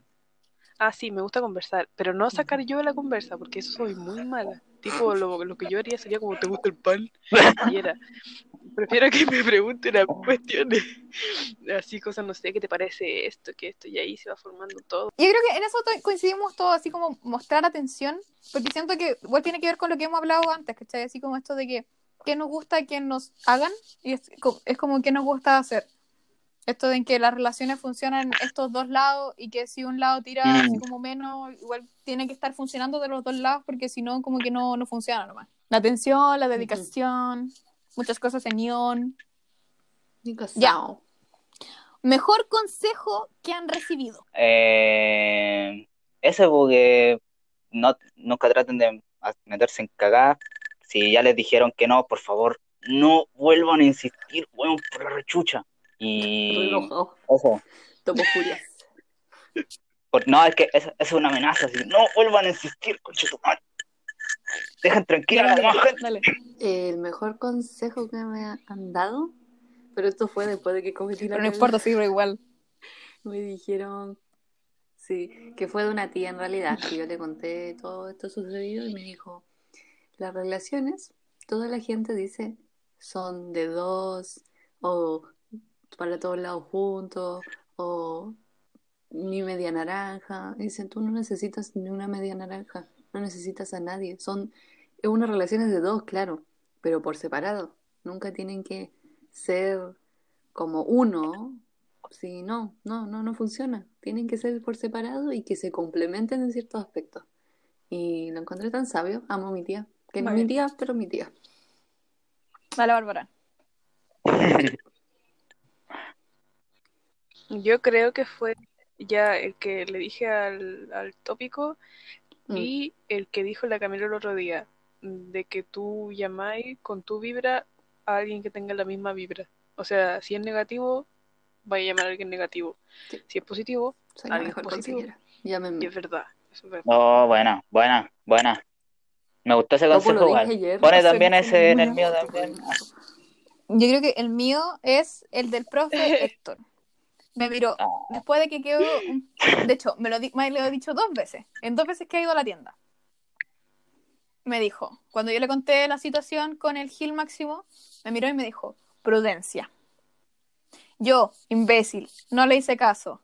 Ah, sí, me gusta conversar, pero no sacar yo la conversa, porque eso soy muy mala. Tipo, lo, lo que yo haría sería como, ¿te gusta el pan? Y era, prefiero que me pregunten a cuestiones, así cosas, no sé, ¿qué te parece esto, que esto? Y ahí se va formando todo. Yo creo que en eso to- coincidimos todos, así como mostrar atención, porque siento que igual tiene que ver con lo que hemos hablado antes, ¿cachai? Así como esto de que, ¿qué nos gusta que nos hagan? Y es, es como, ¿qué nos gusta hacer? Esto de que las relaciones funcionan en estos dos lados y que si un lado tira Mm. así como menos, igual tiene que estar funcionando de los dos lados porque si no, como que no, no funciona nomás. La atención, la dedicación, muchas cosas en ion. Ya. Mejor consejo que han recibido. Eh, ese porque no, nunca traten de meterse en cagadas. Si ya les dijeron que no, por favor, no vuelvan a insistir, weón, por la rechucha. Y. Topo furias. Por- no, es que es, es una amenaza. así, no vuelvan a insistir, conchetumare. Dejen tranquila a la demás gente. Dale. El mejor consejo que me han dado, pero esto fue después de que cometí la Pero no importa, sí, pero igual. Me dijeron, sí, que fue de una tía en realidad, que yo le conté todo esto sucedido y me dijo, las relaciones, toda la gente dice, son de dos, o para todos lados juntos, o ni media naranja. Y dicen, tú no necesitas ni una media naranja, no necesitas a nadie. Son es una relaciones de dos, claro, pero por separado. Nunca tienen que ser como uno. Sí, no, no, no, no funciona. Tienen que ser por separado y que se complementen en ciertos aspectos. Y lo encontré tan sabio. Amo a mi tía. Que no mi tía, pero mi tía. Dale, Bárbara. Yo creo que fue ya el que le dije al, al tópico Mm. y el que dijo la Camila el otro día, de que tú llamáis con tu vibra a alguien que tenga la misma vibra. O sea, si es negativo, vaya a llamar a alguien negativo. Sí. Si es positivo, Soy Alguien mejor positivo. y es verdad. Eso es verdad. No, buena, buena, buena. Me gustó ese consejo. Pone también ese en el mío también. Yo creo que el mío es el del profe Héctor. Me miró Ah. después de que quedó. De hecho, me lo, di- me lo he dicho dos veces. En dos veces que he ido a la tienda. Me dijo, cuando yo le conté la situación con el Gil Máximo, me miró y me dijo: prudencia. Yo, imbécil, no le hice caso.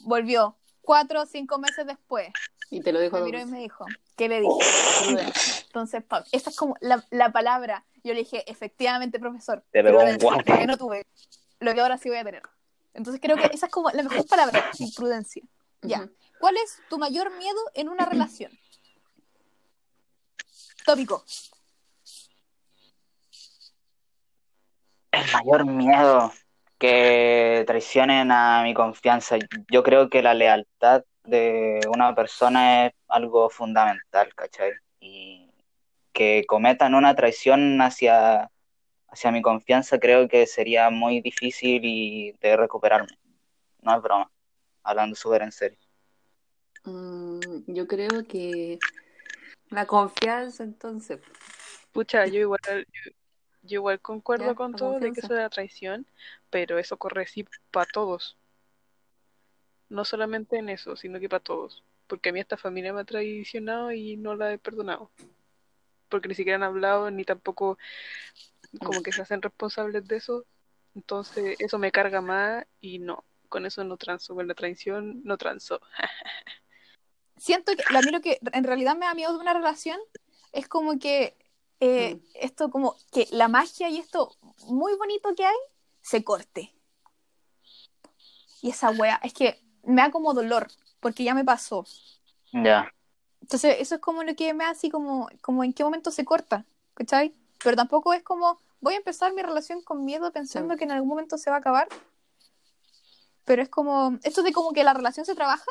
Volvió cuatro o cinco meses después. Y te lo dijo Me miró y me dijo, ¿qué le dije? Prudencia. Entonces, esa es como la, la palabra. Yo le dije, efectivamente, profesor. Te pegó un que no tuve. Lo que ahora sí voy a tener. Entonces creo que esa es como la mejor palabra, sí, prudencia. Ya. ¿Cuál es tu mayor miedo en una relación? Tópico. El mayor miedo que traicionen a mi confianza. Yo creo que la lealtad de una persona es algo fundamental, ¿cachai? Y que cometan una traición hacia, hacia mi confianza creo que sería muy difícil y de recuperarme. No es broma, hablando súper en serio. Mm, yo creo que la confianza, entonces. Pucha, yo igual, yo, yo igual concuerdo Ya, con la todo de que confianza. eso era traición, pero eso corre sí para todos. No solamente en eso, sino que para todos. Porque a mí esta familia me ha traicionado y no la he perdonado. Porque ni siquiera han hablado, ni tampoco como que se hacen responsables de eso. Entonces eso me carga más y no, con eso no transo, con la traición no transo. Siento que a mí lo que en realidad me da miedo de una relación es como que eh, Mm. esto como que la magia y esto muy bonito que hay se corte. Y esa wea, es que me da como dolor, porque ya me pasó. Ya, Entonces, eso es como lo que me da así como, como en qué momento se corta, ¿cachai? Pero tampoco es como voy a empezar mi relación con miedo pensando que en algún momento se va a acabar. Pero es como, esto de como que la relación se trabaja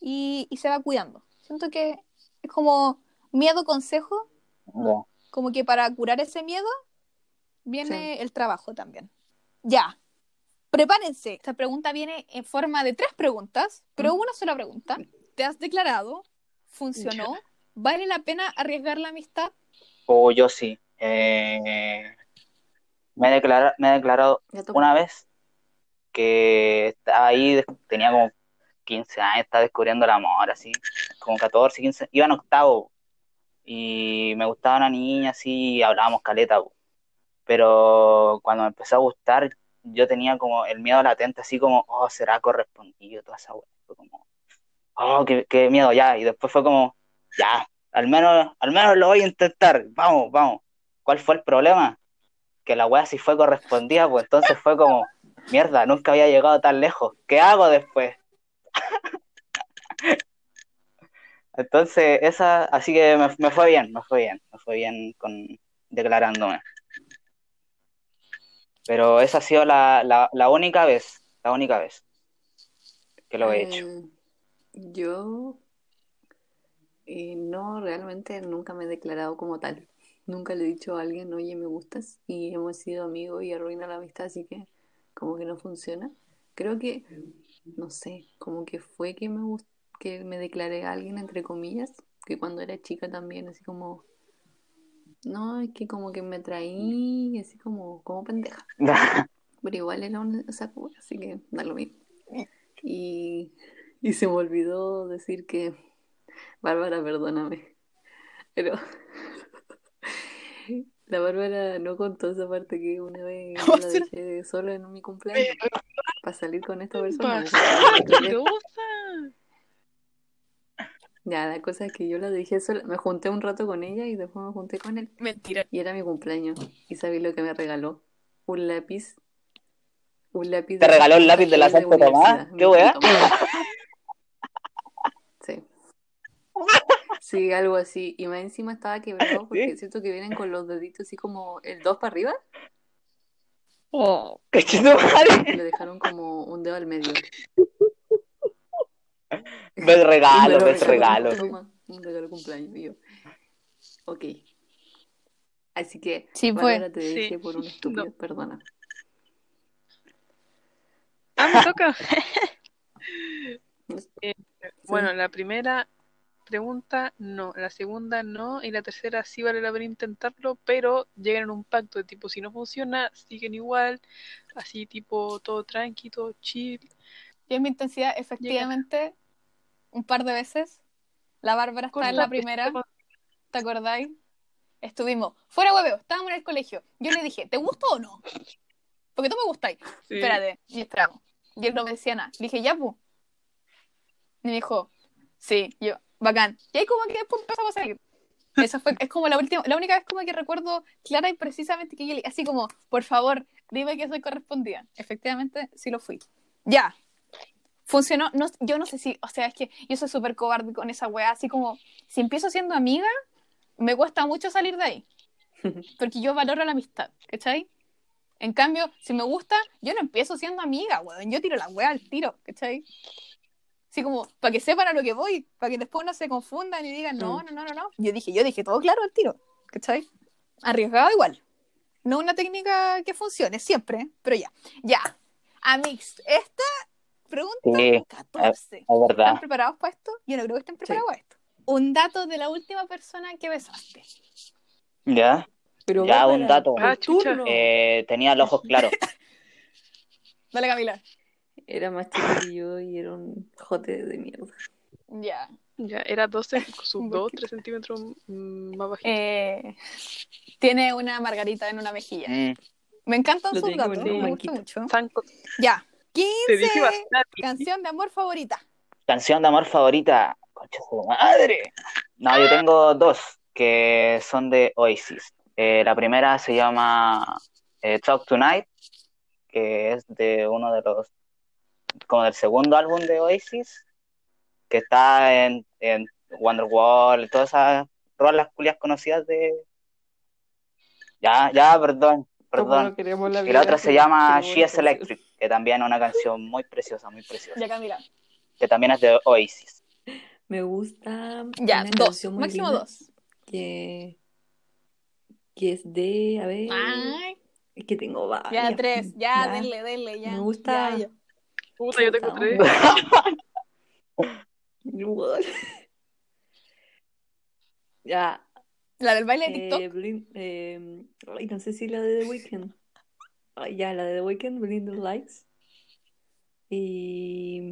y, y se va cuidando. Siento que es como miedo, consejo, Ya. como que para curar ese miedo viene el trabajo también. Ya. Prepárense. Esta pregunta viene en forma de tres preguntas, pero una sola pregunta. ¿Te has declarado? ¿Funcionó? ¿Vale la pena arriesgar la amistad? O yo sí. Eh, me, he declara- me he declarado una vez que estaba ahí, tenía como 15 años, estaba descubriendo el amor, así, como 14, 15, iba en octavo y me gustaba una niña, así, y hablábamos caleta, po. pero cuando me empezó a gustar, yo tenía como el miedo latente, así como, oh, será correspondido, toda esa wea, fue como, oh, qué, qué miedo, ya, y después fue como, ya, al menos, al menos lo voy a intentar, vamos, vamos. ¿Cuál fue el problema? Que la wea sí fue correspondida, pues entonces fue como, mierda, nunca había llegado tan lejos. ¿Qué hago después? Entonces, esa, así que me, fue bien, me fue bien, me fue bien con declarándome. Pero esa ha sido la, la, la única vez, la única vez que lo he hecho. Eh, yo eh, no, realmente nunca me he declarado como tal. Nunca le he dicho a alguien, oye, me gustas, y hemos sido amigos y arruina la amistad, así que como que no funciona. Creo que, no sé, como que fue que me que me declaré a alguien, entre comillas, que cuando era chica también, así como, no, es que como que me traí, así como, como pendeja. Pero igual era un saco, así que da lo mismo. Y, y se me olvidó decir que, Bárbara, perdóname. Pero la Bárbara no contó esa parte que una vez la dejé sola en mi cumpleaños para salir con esta persona. Mentirosa. Ya, la cosa es que yo la dejé sola, me junté un rato con ella y después me junté con él. Mentira. Y era mi cumpleaños. ¿Y sabéis lo que me regaló? Un lápiz. Un lápiz ¿Te regaló el lápiz de la de Santo Tomás? ¿Qué weá? Sí. Sí, algo así. Y más encima estaba quebrado porque ¿Sí? siento que vienen con los deditos así como el 2 para arriba Oh. ¡Qué chido, le dejaron como un dedo al medio. Ves regalo, lo ves regalo. un regalo de cumpleaños. Y yo, ok. Así que, Sí, fue. Bárbara, te Sí. dije por un estúpido, No. perdona. Ah, me toca. Eh, bueno, la primera pregunta no, la segunda no, y la tercera sí vale la pena intentarlo, pero llegan en un pacto de tipo, si no funciona, siguen igual, así tipo todo tranqui, todo chill. Yo en mi intensidad, efectivamente, un par de veces, la Bárbara está en la primera, ¿te acordáis? Estuvimos, fuera hueveo, estábamos en el colegio. Yo le dije, ¿te gusto o no? Porque tú me gustáis. Sí. Espérate, y esperamos. Y él no me decía nada. Le dije, ya, pu. Y me dijo, sí, Y yo, bacán. Y ahí como que después empezamos a salir. Esa fue, es como la última, la única vez como que recuerdo clara y precisamente que así como, por favor, dime que soy correspondida. Efectivamente, sí lo fui. Ya. Funcionó, no, yo no sé si, o sea, es que yo soy súper cobarde con esa weá, así como, si empiezo siendo amiga, me cuesta mucho salir de ahí. Porque yo valoro la amistad, ¿cachai? En cambio, si me gusta, yo no empiezo siendo amiga, weón. Yo tiro la weá al tiro, ¿cachai? Así como, para que sepan a lo que voy, para que después no se confundan y digan, no, no, no, no, no. Yo dije, yo dije todo claro al tiro, ¿cachai? Arriesgado igual. No una técnica que funcione siempre, pero ya. Ya. Amix, esta pregunta Sí, 14. es ¿Están verdad. preparados para esto? Yo no creo que estén preparados para esto. Un dato de la última persona que besaste. ¿Ya? Pero Ya, un dato. Ah. Eh, tenía los ojos claros. Dale, Camila. Era más chico que yo y era un jote de mierda. Ya. Ya, era 12, sus ¿Por 2, qué? 3 centímetros mm, más bajito. Eh, tiene una margarita en una mejilla. Mm, Me encantan Lo sus datos, me gusta mucho. Sanco- Ya. te 15. dije bastante. Canción de amor favorita. Canción de amor favorita. Concha su madre. No, yo tengo dos que son de Oasis. Eh, la primera se llama eh, Talk Tonight, que es de uno de los, como del segundo álbum de Oasis, que está en, en Wonderwall, todas esas rolas culias conocidas de, Ya, ya, perdón, perdón. no queremos la Y la otra se llama She is Electric, que también es una canción muy preciosa, muy preciosa. Ya, Camila. Que también es de Oasis. Me gusta Ya, dos. Máximo dos. que, que es de, a ver, Ay, es que tengo varias. ya, tres. Ya, Ya. denle, denle, ya. Me gusta. Ya, ya. Puta, yo tengo tres. Igual. Ya, La del baile de TikTok. eh, Blind- eh, ay, no sé si la de The Weeknd. Ay, ya, la de The Weeknd, Blinding Lights. Y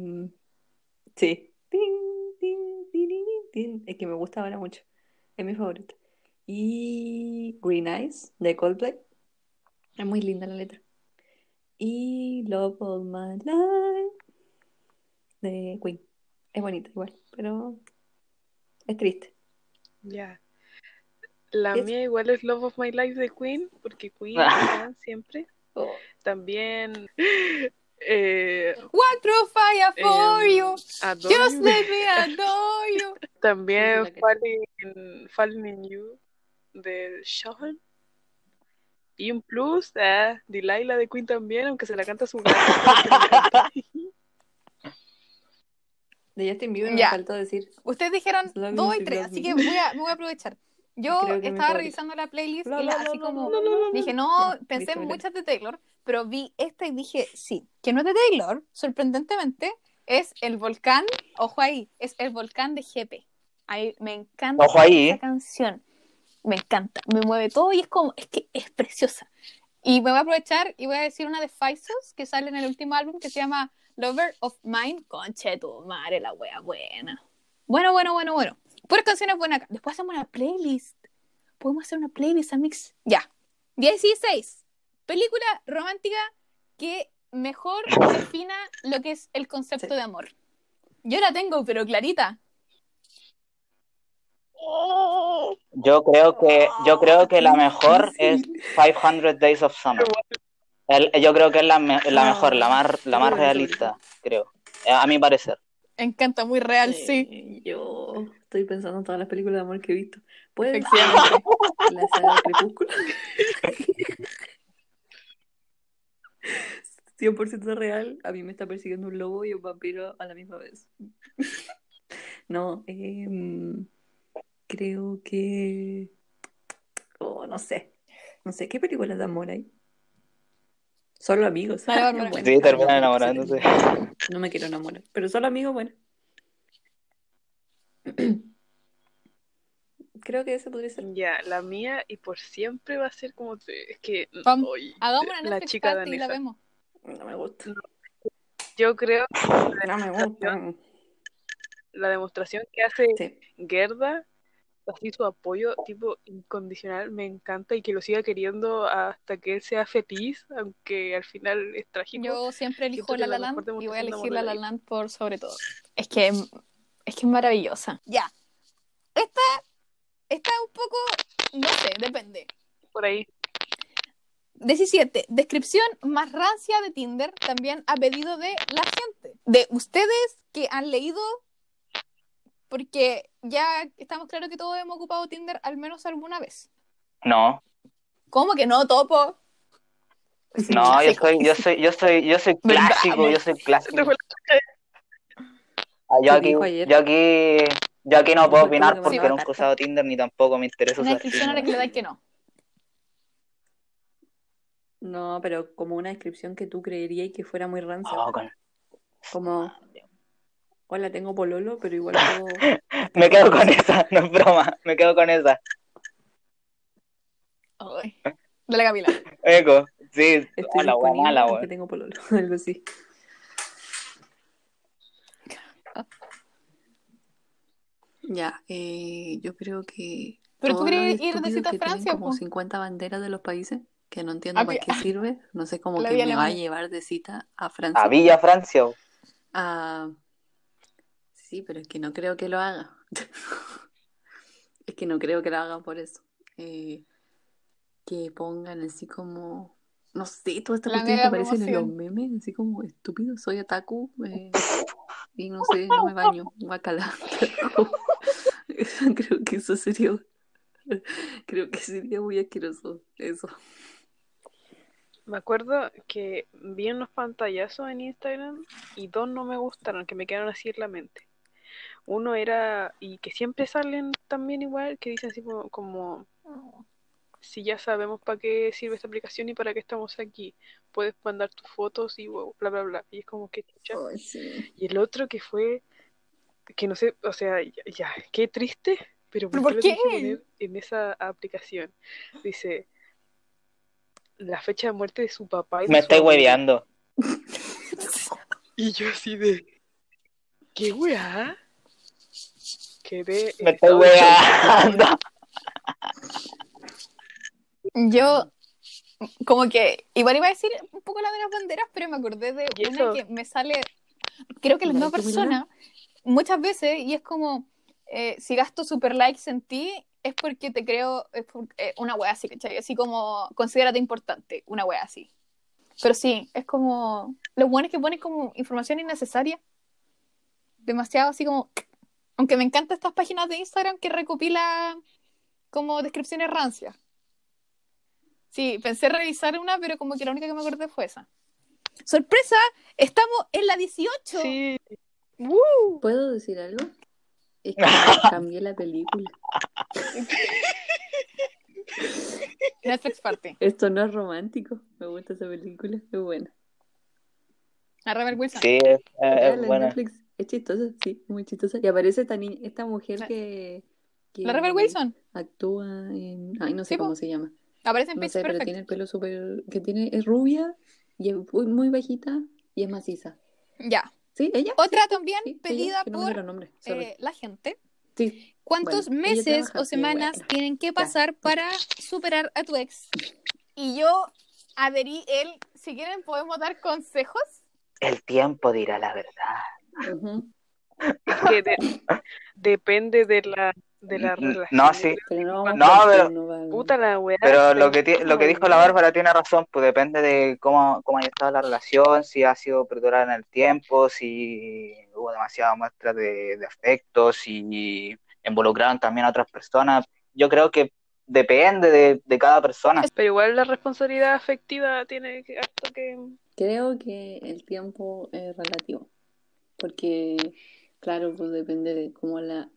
sí. Es que me gusta ahora mucho. Es mi favorita. Y Green Eyes de Coldplay. Es muy linda la letra. Y Love All My Life de Queen. Es bonita igual, pero es triste. Ya. La Es- mía igual es Love of My Life de Queen, porque Queen bacán siempre. Oh, También eh, What true fire for em, you. Adore Just You. let me adore you. También Falling, Falling in You de Sean. Y un plus, ah, Delilah de Queen también, aunque se la canta su gato. me. De Justin Bieber me Ya. faltó decir. Ustedes dijeron Love me dos y you tres, así me. que voy a, me voy a aprovechar. Yo estaba revisando la playlist La, y la, la- la, así la, como la, la, la, la. dije, no, Ya, pensé en muchas de Taylor, pero vi esta y dije, sí, que no es de Taylor, sorprendentemente, es el volcán, ojo ahí, es el volcán de Jepe. Ahí me encanta Ojo ahí. esa canción. Me encanta, me mueve todo y es como, es que es preciosa. Y me voy a aprovechar y voy a decir una de Faisos que sale en el último álbum que se llama Lover of Mine. Conche tu madre, la wea buena. Bueno, bueno, bueno, bueno. Puras canciones buenas acá. Después hacemos una playlist. Podemos hacer una playlist, Amix. Ya. 16. Película romántica que mejor defina lo que es el concepto Sí. de amor. Yo la tengo, pero clarita. Yo creo que, yo creo que la mejor es difícil. 500 Days of Summer. El- yo creo que es la, me- la mejor, la más, la más realista, creo. Eh, A mi parecer. Me encanta, muy real, sí. Eh, Yo estoy pensando en todas las películas de amor que he visto. ¿Puede Efectivamente. la saga de Crepúsculo? 100% real. A mí me está persiguiendo un lobo y un vampiro a la misma vez. No, em, creo que... Oh, no sé. No sé, ¿qué películas de amor hay? Solo amigos. Dale, Bárbara. Bueno, Sí, terminan no, pero enamorándose. No me quiero enamorar, pero solo amigos, bueno. Creo que ese podría ser. Ya, la mía y por siempre va a ser como te- es que Vamos, hoy, una la Netflix chica y la vemos. No me gusta. Yo creo No me gusta. la demostración que hace Sí. Gerda, así su apoyo tipo incondicional, me encanta y que lo siga queriendo hasta que él sea feliz, aunque al final es trágico. Yo siempre elijo La La Land y voy a elegir La La la Land por sobre todo. Es que es que es maravillosa. Ya. Esta esta un poco no sé, depende. Por ahí. 17. Descripción más rancia de Tinder, también a pedido de la gente. De ustedes que han leído, porque ya estamos claros que todos hemos ocupado Tinder al menos alguna vez. No, ¿Cómo que no, Topo? no, yo soy, yo soy, yo soy, yo soy clásico, yo soy clásico. Ah, Yo aquí, yo aquí, yo aquí no puedo opinar que porque nunca he usado Tinder ni tampoco me interesa Una usar descripción a la que le dais que no. No, pero como una descripción que tú creerías que fuera muy rancia. Oh, con- Como, hola, tengo pololo, pero igual puedo... Me quedo con esa, no es broma, me quedo con esa. Ay. Dale, Camila. Eco, sí, Estoy disponible mala, weón. tengo pololo, algo así. Ya, eh, yo creo que Pero tú los ir de cita a que Francia, como po. 50 banderas de los países, que no entiendo A para qué sirve, no sé cómo que me va a llevar de cita a Francia. A Villa Francia. weón. Sí, pero es que no creo que lo haga. Es que no creo que lo haga por eso. Eh, que pongan así como, no sé, todas estas La cuestiones que aparecen en los memes, así como estúpido, soy otaku eh, y no sé, no me baño, guacala. creo que eso sería Creo que sería muy asqueroso eso. Me acuerdo que vi unos pantallazos en Instagram y dos no me gustaron, que me quedaron así en la mente. Uno era, y que siempre salen también igual, que dicen así como, como, si ya sabemos para qué sirve esta aplicación y para qué estamos aquí, puedes mandar tus fotos y wow, bla, bla, bla. Y es como que chucha. Sí. Y el otro que fue, que no sé, o sea, ya, ya, qué triste, pero ¿Pero ¿por por qué poner en esa aplicación? Dice, la fecha de muerte de su papá y Me estoy hueveando. Y yo así de, ¿qué weá? Quedé Me estoy hueveando. Yo, como que, igual iba a decir un poco la de las banderas, pero me acordé de ¿Y una que me sale, creo que la misma persona, muchas veces, y es como, eh, si gasto super likes en ti, es porque te creo, es por- eh, una wea así, ¿cachai? Así como, considérate importante, una wea así. Pero sí, es como, lo bueno es que ponen como información innecesaria. Demasiado así como, aunque me encantan estas páginas de Instagram que recopila como descripciones rancias. Sí, pensé revisar una, pero como que la única que me acordé fue esa. ¡Sorpresa! ¡Estamos en la 18! Sí. ¡Woo! ¿Puedo decir algo? Es que cambié la película. Netflix Party. Esto no es romántico. Me gusta esa película. Es buena. A Rebel Wilson. Sí, es, en buena. Netflix. Es chistosa, sí, muy chistosa. Y aparece esta, ni- esta mujer La- que, que La Rebel Wilson. actúa en... Ay, no sé Sí, po. cómo se llama. Aparece en No sé, pero tiene el pelo súper... Que tiene... Es rubia y es muy, muy bajita y es maciza. Ya. ¿Sí? ¿Ella? Otra también Sí, pedida no por eh, la gente. Sí, ¿Cuántos Bueno, meses o semanas bueno. tienen que pasar para superar a tu ex? Y yo adherí el, si quieren podemos dar consejos. El tiempo dirá la verdad. Que de- depende de la, de la relación. no, sí. pero no pero-. Puta la weá. Pero lo que, ti- lo que dijo la Bárbara tiene razón, pues depende de cómo, cómo haya estado la relación, si ha sido perdurada en el tiempo, si hubo demasiadas muestras de, de afecto, si involucraron también a otras personas. Yo creo que depende de, de cada persona. Pero igual la responsabilidad afectiva tiene que... Creo que el tiempo es relativo, porque, claro, pues depende de cómo la,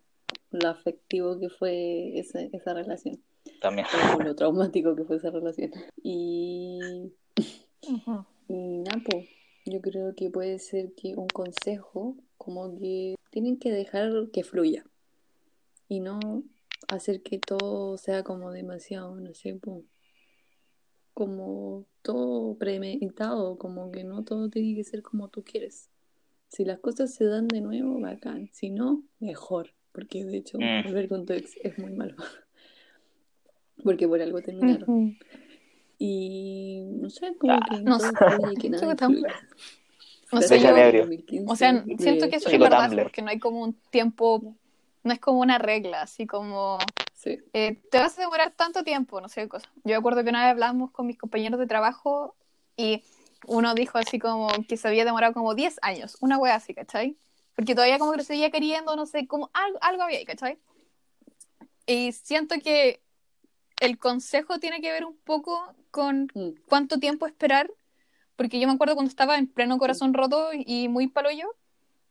lo afectivo que fue esa, esa relación, También. o lo traumático que fue esa relación. Y, y nada, pues, yo creo que puede ser que un consejo, como que tienen que dejar que fluya, y no hacer que todo sea como demasiado, no sé, pues, como todo premeditado, como que no todo tiene que ser como tú quieres. Si las cosas se dan de nuevo, bacán. Si no, mejor. Porque de hecho, Mm. volver con tu ex es muy malo. Porque por algo terminaron. Y no sé, como Ah, que no sé. que Qué nada. No sé, yo, Janebrio. 2015 o sea, de siento que eso es verdad, Tumblr. porque no hay como un tiempo, no es como una regla, así como Sí. eh, te vas a demorar tanto tiempo, no sé, cosas. Yo me acuerdo que una vez hablamos con mis compañeros de trabajo y uno dijo así como que se había demorado como 10 años, una wea así, ¿cachai? Porque todavía como que lo seguía queriendo, no sé, como algo, algo había ahí, ¿cachai? Y siento que el consejo tiene que ver un poco con cuánto tiempo esperar, porque yo me acuerdo cuando estaba en pleno corazón roto y muy paloyo,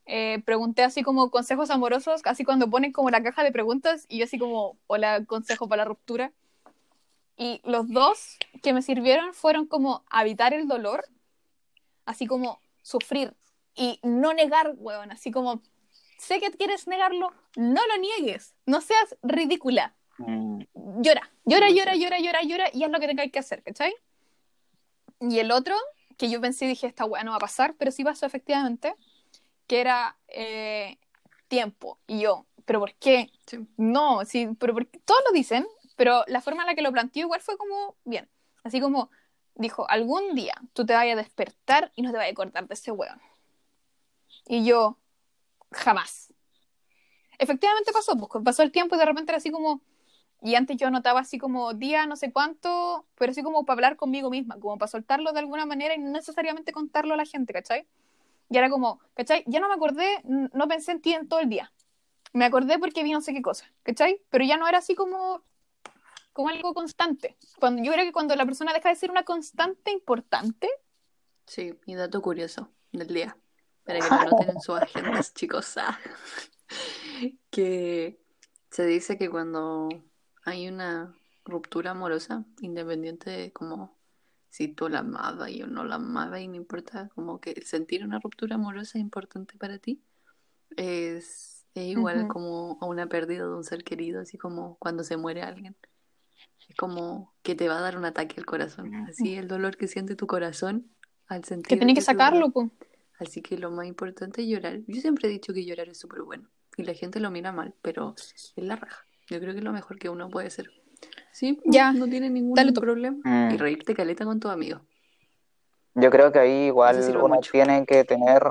eh, pregunté así como consejos amorosos, así cuando ponen como la caja de preguntas y yo así como, hola, consejo para la ruptura. Y los dos que me sirvieron fueron como evitar el dolor, así como sufrir y no negar, weón, así como, sé que quieres negarlo, no lo niegues, no seas ridícula Mm, llora, llora, llora, llora, llora, llora, y haz lo que tengáis que hacer, ¿cachai? Y el otro, que yo pensé y dije, esta weá no va a pasar, pero sí pasó efectivamente, que era eh, tiempo. Y yo, ¿pero por qué? Sí. No, sí, pero por qué? todos lo dicen, pero la forma en la que lo planteó igual fue como, bien, así como dijo, algún día tú te vayas a despertar y no te vayas a acordar de ese weón. Y yo, jamás. Efectivamente pasó, pues pasó el tiempo y de repente era así como, y antes yo anotaba así como día, no sé cuánto, pero así como para hablar conmigo misma, como para soltarlo de alguna manera y no necesariamente contarlo a la gente, ¿cachai? Y era como, ¿cachai? Ya no me acordé, no pensé en ti en todo el día. Me acordé porque vi no sé qué cosa, ¿cachai? Pero ya no era así como como algo constante. Cuando, yo creo que cuando la persona deja de ser una constante importante, Sí, y dato curioso del día, para que lo anoten en sus agendas, chicos. ah, Que se dice que cuando hay una ruptura amorosa, independiente de como si tú la amabas y o no la amabas, y no importa, como que sentir una ruptura amorosa es importante para ti, es, es igual Ujú. como a una pérdida de un ser querido, así como cuando se muere alguien. Es como que te va a dar un ataque al corazón. Así el dolor que siente tu corazón al sentir que tenés que sacarlo, po. Así que lo más importante es llorar. Yo siempre he dicho que llorar es súper bueno. Y la gente lo mira mal, pero es la raja. Yo creo que es lo mejor que uno puede hacer. Sí, Ya, no tiene ningún dale problema. Mm. Y reírte caleta con tus amigos. Yo creo que ahí igual uno mucho. tiene que tener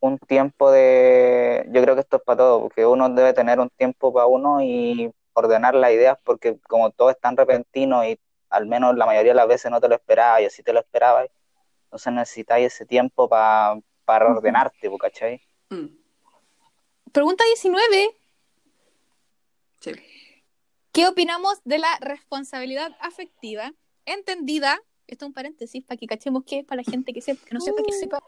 un tiempo de, yo creo que esto es para todo, porque uno debe tener un tiempo para uno y ordenar las ideas, porque como todo es tan repentino y al menos la mayoría de las veces no te lo esperabas y así te lo esperabas, entonces necesitáis ese tiempo pa- para Ujú. ordenarte, ¿cachai? Mm, Pregunta 19. sí. ¿Qué opinamos de la responsabilidad afectiva entendida? Esto es un paréntesis para que cachemos qué es para la gente que, sepa, que no sepa que sepa.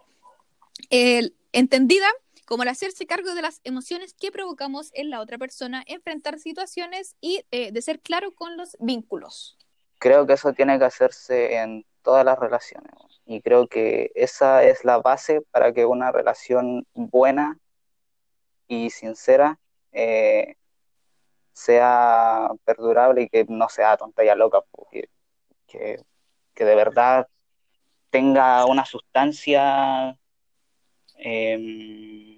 El- entendida como el hacerse cargo de las emociones que provocamos en la otra persona, enfrentar situaciones y eh, de ser claro con los vínculos. Creo que eso tiene que hacerse en todas las relaciones, y creo que esa es la base para que una relación buena y sincera eh, sea perdurable y que no sea tontería loca, porque, que, que de verdad tenga una sustancia. eh,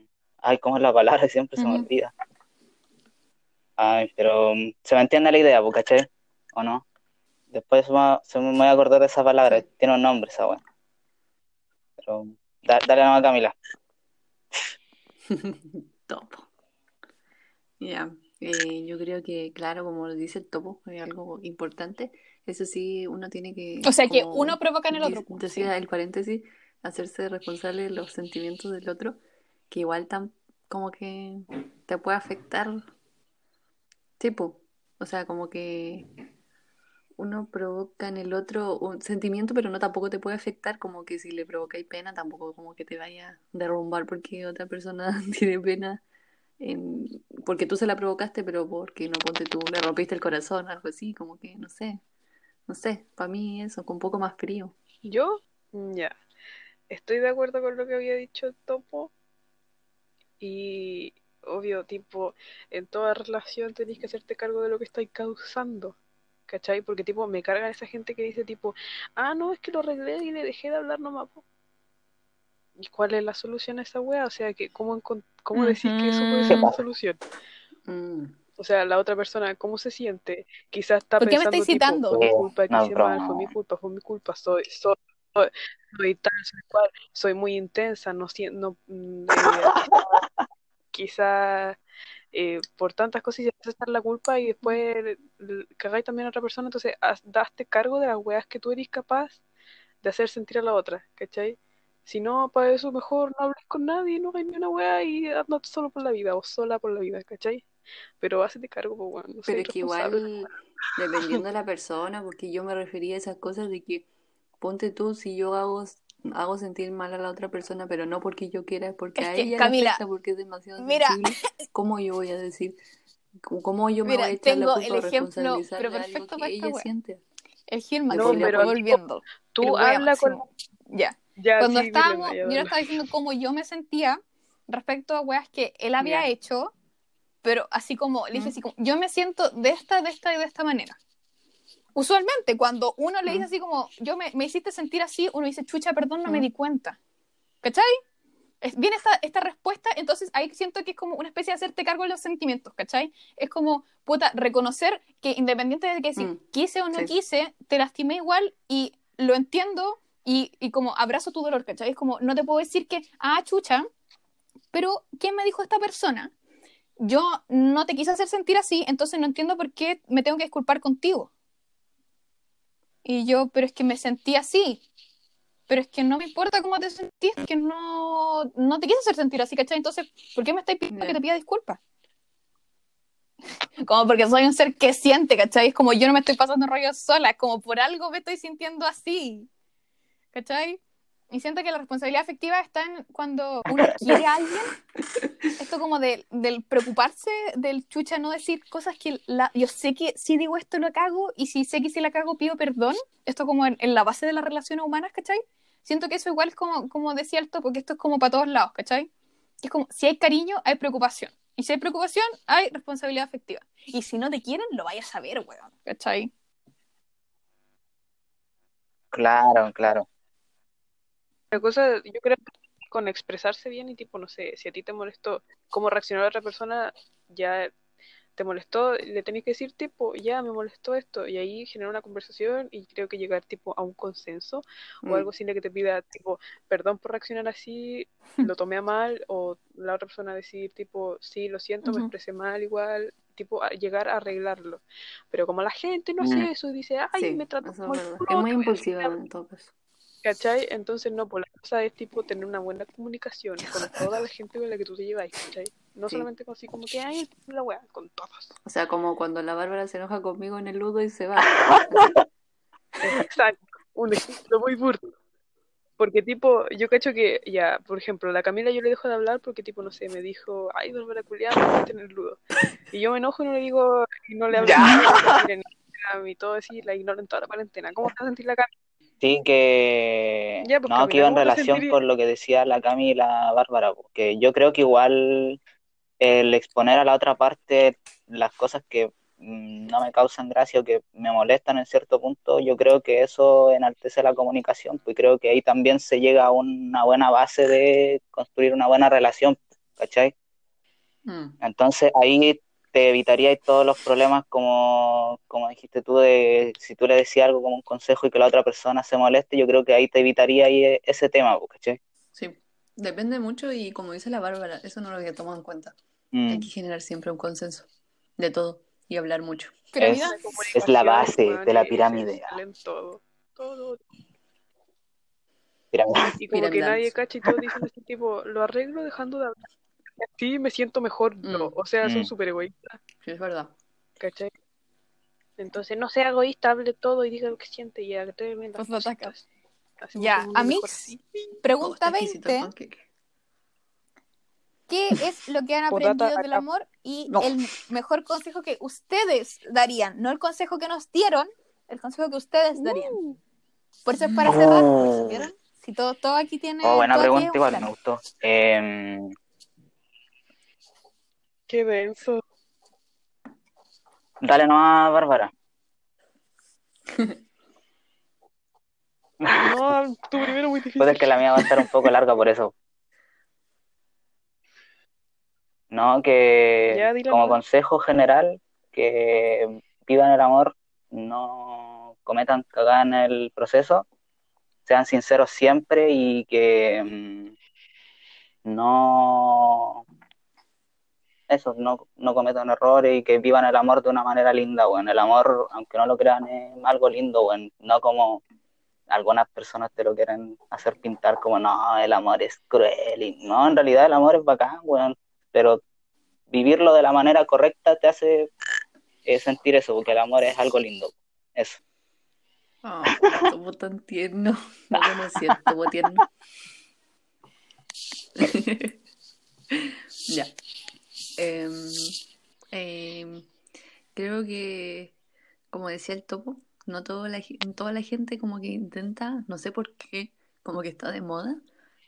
ay, ¿cómo es la palabra? Siempre se me olvida. Ay, pero um, se me entiende la idea, ¿po, ¿cachai? ¿O no? Después se me voy a acordar de esa palabra, tiene un nombre esa weá. Pero da- dale nomás, Camila. Topo. Ya, eh, yo creo que, claro, como lo dice el topo, es algo importante. Eso sí, uno tiene que, O sea, que uno provoca en el otro. pues, decía el paréntesis, hacerse responsable de los sentimientos del otro, que igual tan como que te puede afectar. Tipo, o sea, como que uno provoca en el otro un sentimiento, pero no tampoco te puede afectar, como que si le provocáis pena, tampoco como que te vaya a derrumbar porque otra persona tiene pena en- porque tú se la provocaste, pero porque no ponte tú, le rompiste el corazón, algo así, como que no sé, no sé, para mí eso, con un poco más frío. Yo, ya, estoy de acuerdo con lo que había dicho topo y obvio, tipo, en toda relación tenéis que hacerte cargo de lo que estáis causando, ¿cachai? Porque tipo, me carga esa gente que dice tipo, ah, no, es que lo arreglé y le dejé de hablar nomás. po". ¿Y cuál es la solución a esa wea? O sea, que ¿cómo, cómo decís que eso puede ser una solución? Mm, O sea, la otra persona, ¿cómo se siente? Quizás está ¿Por qué me estáis tipo, citando? fue mi Oh, culpa, no, hice mal, fue mi culpa, fue mi culpa, soy, soy, soy, tal, soy cual, soy muy intensa, no siento, no, mm, eh, quizás eh, por tantas cosas y a estar la culpa y después cagáis también a otra persona, entonces haz- daste cargo de las weas que tú eres capaz de hacer sentir a la otra, ¿cachai? Si no, para eso mejor no hables con nadie, no hagas ni una wea y anda solo por la vida o sola por la vida, ¿cachai? Pero hazte cargo, pues, no Pero es que igual, dependiendo de la persona, porque yo me refería a esas cosas de que, ponte tú, si yo hago, hago sentir mal a la otra persona, pero no porque yo quiera, es porque Es a que, ella le Camila, afecta, porque es demasiado mira. sensible, ¿cómo yo voy a decir? ¿Cómo- ¿Cómo yo me Mira, voy a echar la tengo culpa el ejemplo, pero perfecto que para esta ella wea. siente? El Gilman, No, pero lo volviendo. Tú habla con... Ya. Ya, Cuando sí, estábamos, yo le dale. estaba diciendo cómo yo me sentía respecto a weas que él había Ya. hecho, pero así como, le dije ¿Mm? así como, yo me siento de esta, de esta y de esta manera. Usualmente, cuando uno le dice así como, yo me, me hiciste sentir así, uno dice, chucha, perdón, no me di cuenta. ¿Cachai? Es, viene esta, esta respuesta, entonces ahí siento que es como una especie de hacerte cargo de los sentimientos, ¿cachai? Es como, puta, reconocer que independiente de que si Mm, quise o no sí. quise, te lastimé igual y lo entiendo y, y como abrazo tu dolor, ¿cachai? Es como, no te puedo decir que, ah, chucha, pero ¿qué me dijo esta persona? Yo no te quise hacer sentir así, entonces no entiendo por qué me tengo que disculpar contigo. Y yo, pero es que me sentí así. Pero es que no me importa cómo te sentiste, que no, no te quise hacer sentir así, ¿cachai? Entonces, ¿por qué me estáis pidiendo que te pida disculpas? Como porque soy un ser que siente, ¿cachai? Es como yo no me estoy pasando rollo sola, es como por algo me estoy sintiendo así, ¿cachai? Y siento que la responsabilidad afectiva está en cuando uno quiere a alguien. Esto como de, del preocuparse, del chucha, no decir cosas que la, yo sé que si digo esto lo cago y si sé que si la cago pido perdón. Esto como en, en la base de las relaciones humanas, ¿cachai? Siento que eso igual es como, como decía el porque esto es como para todos lados, ¿cachai? Es como, si hay cariño, hay preocupación. Y si hay preocupación, hay responsabilidad afectiva. Y si no te quieren, lo vayas a saber, weón, ¿cachai? Claro, claro. La cosa, yo creo que con expresarse bien y tipo, no sé, si a ti te molestó cómo reaccionó la otra persona, ya te molestó, le tenés que decir tipo, ya me molestó esto, y ahí generar una conversación y creo que llegar tipo a un consenso o Mm. algo sin que te pida tipo, perdón por reaccionar así, lo tomé a mal, o la otra persona decir tipo, sí, lo siento, me expresé mal igual, tipo, a llegar a arreglarlo. Pero como la gente no Mm. hace eso y dice, ay, Sí, me trató eso es muy impulsiva en todo caso. ¿Cachai? Entonces, no, pues la cosa es tipo tener una buena comunicación con toda la gente con la que tú te llevas, ¿cachai? No Sí. solamente con así como que, ay, la weá, con todos. O sea, como cuando la Bárbara se enoja conmigo en el ludo y se va. Exacto, un ejemplo muy burdo. Porque tipo, yo cacho que, ya, por ejemplo, la Camila yo le dejo de hablar porque tipo, no sé, me dijo, ay, Bárbara culiada, me tener ludo. Y yo me enojo y no le digo, y no le hablo Ya. ni y todo así, la ignoro en toda la cuarentena. ¿Cómo vas a sentir la Camila? Sí, que Ya, pues, no, que iba en ¿cómo te relación con lo que decía la Cami y la Bárbara, porque yo creo que igual el exponer a la otra parte las cosas que mm, no me causan gracia o que me molestan en cierto punto, yo creo que eso enaltece la comunicación, pues creo que ahí también se llega a una buena base de construir una buena relación, ¿cachai? Mm. Entonces ahí te evitarías todos los problemas como, como dijiste tú, de si tú le decías algo como un consejo y que la otra persona se moleste, yo creo que ahí te evitaría ahí e- ese tema, ¿cachai? Sí, depende mucho y como dice la Bárbara, eso no lo había tomado en cuenta. Mm, Hay que generar siempre un consenso de todo y hablar mucho. Pero Es- es la base de la pirámide. todo, todo. mira, Y como que nadie cacha y todos dicen así tipo, lo arreglo dejando de hablar. Así me siento mejor yo. Mm. O sea, son Mm. súper egoístas, Sí, es verdad. ¿cachai? Entonces, no sea egoísta, hable todo y diga lo que siente y agrégueme las cositas. Hacemos Ya, a mí, pregunta Oh, está exquisito el 20. panqueque. ¿Qué es lo que han Potata aprendido del amor y No. el mejor consejo que ustedes darían? No el consejo que nos dieron, el consejo que ustedes darían. Por eso es para cerrar, eso, ¿vieron? Si todo, todo aquí tiene. oh, buena pregunta, igual me gustó. Em, Qué denso. dale nomás, Bárbara. No, tu primero muy difícil. Pues es que la mía va a estar un poco larga por eso. No, que Ya, como consejo general, que vivan el amor, no cometan cagada en el proceso, sean sinceros siempre y que mm, no eso, no, no cometan errores y que vivan el amor de una manera linda, bueno, el amor, aunque no lo crean, es algo lindo, bueno, no como algunas personas te lo quieren hacer pintar como, no, el amor es cruel, y no, en realidad el amor es bacán, weón, pero vivirlo de la manera correcta te hace eh, sentir eso, porque el amor es algo lindo, eso. Oh, tan tierno. No conocía topo tierno. ya. Em, em, creo que, como decía el topo, no toda la, toda la gente como que intenta, no sé por qué, como que está de moda,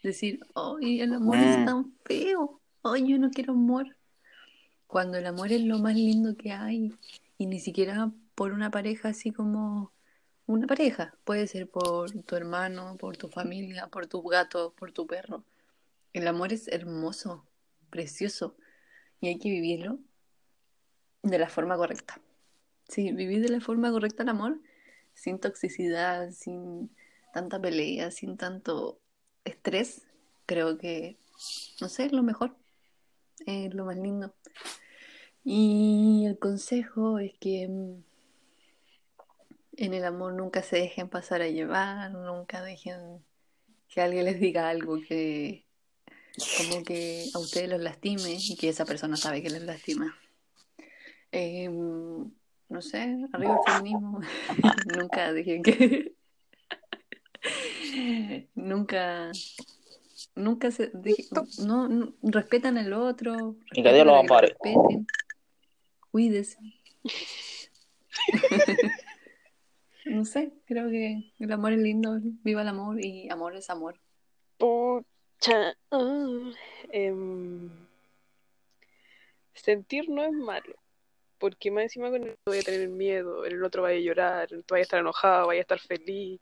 decir, ¡ay, el amor es Mm. tan feo! ¡ay, yo no quiero amor! Cuando el amor es lo más lindo que hay y ni siquiera por una pareja así como una pareja. Puede ser por tu hermano, por tu familia, por tu gato, por tu perro. El amor es hermoso, precioso y hay que vivirlo de la forma correcta. Sí, vivir de la forma correcta el amor, sin toxicidad, sin tanta pelea, sin tanto estrés, creo que, no sé, es lo mejor, es lo más lindo. Y el consejo es que mm, en el amor nunca se dejen pasar a llevar, nunca dejen que alguien les diga algo que como que a ustedes los lastime y que esa persona sabe que les lastima. Eh, no sé, arriba el feminismo. Nunca dije que. Nunca. Nunca se. dije- no, no, respetan al otro. Y que Dios los ampare. respeten. Cuídese. no sé, creo que el amor es lindo. Viva el amor y amor es amor. Pucha. ah, em, sentir no es malo. Porque más encima con el otro voy a tener miedo, el otro vaya a llorar, tú vaya a estar enojado, vaya a estar feliz,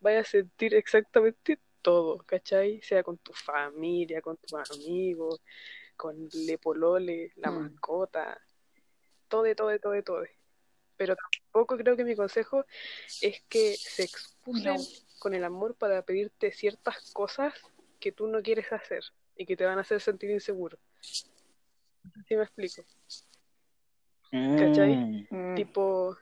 vaya a sentir exactamente todo, ¿cachai? Sea con tu familia, con tus amigos, con le polole, la Mm. mascota, todo, todo, todo, todo. Pero tampoco creo que mi consejo es que se excusen No. con el amor para pedirte ciertas cosas que tú no quieres hacer y que te van a hacer sentir inseguro. ¿Sí me explico? ¿Cachai? Mm, Mm. Tipo,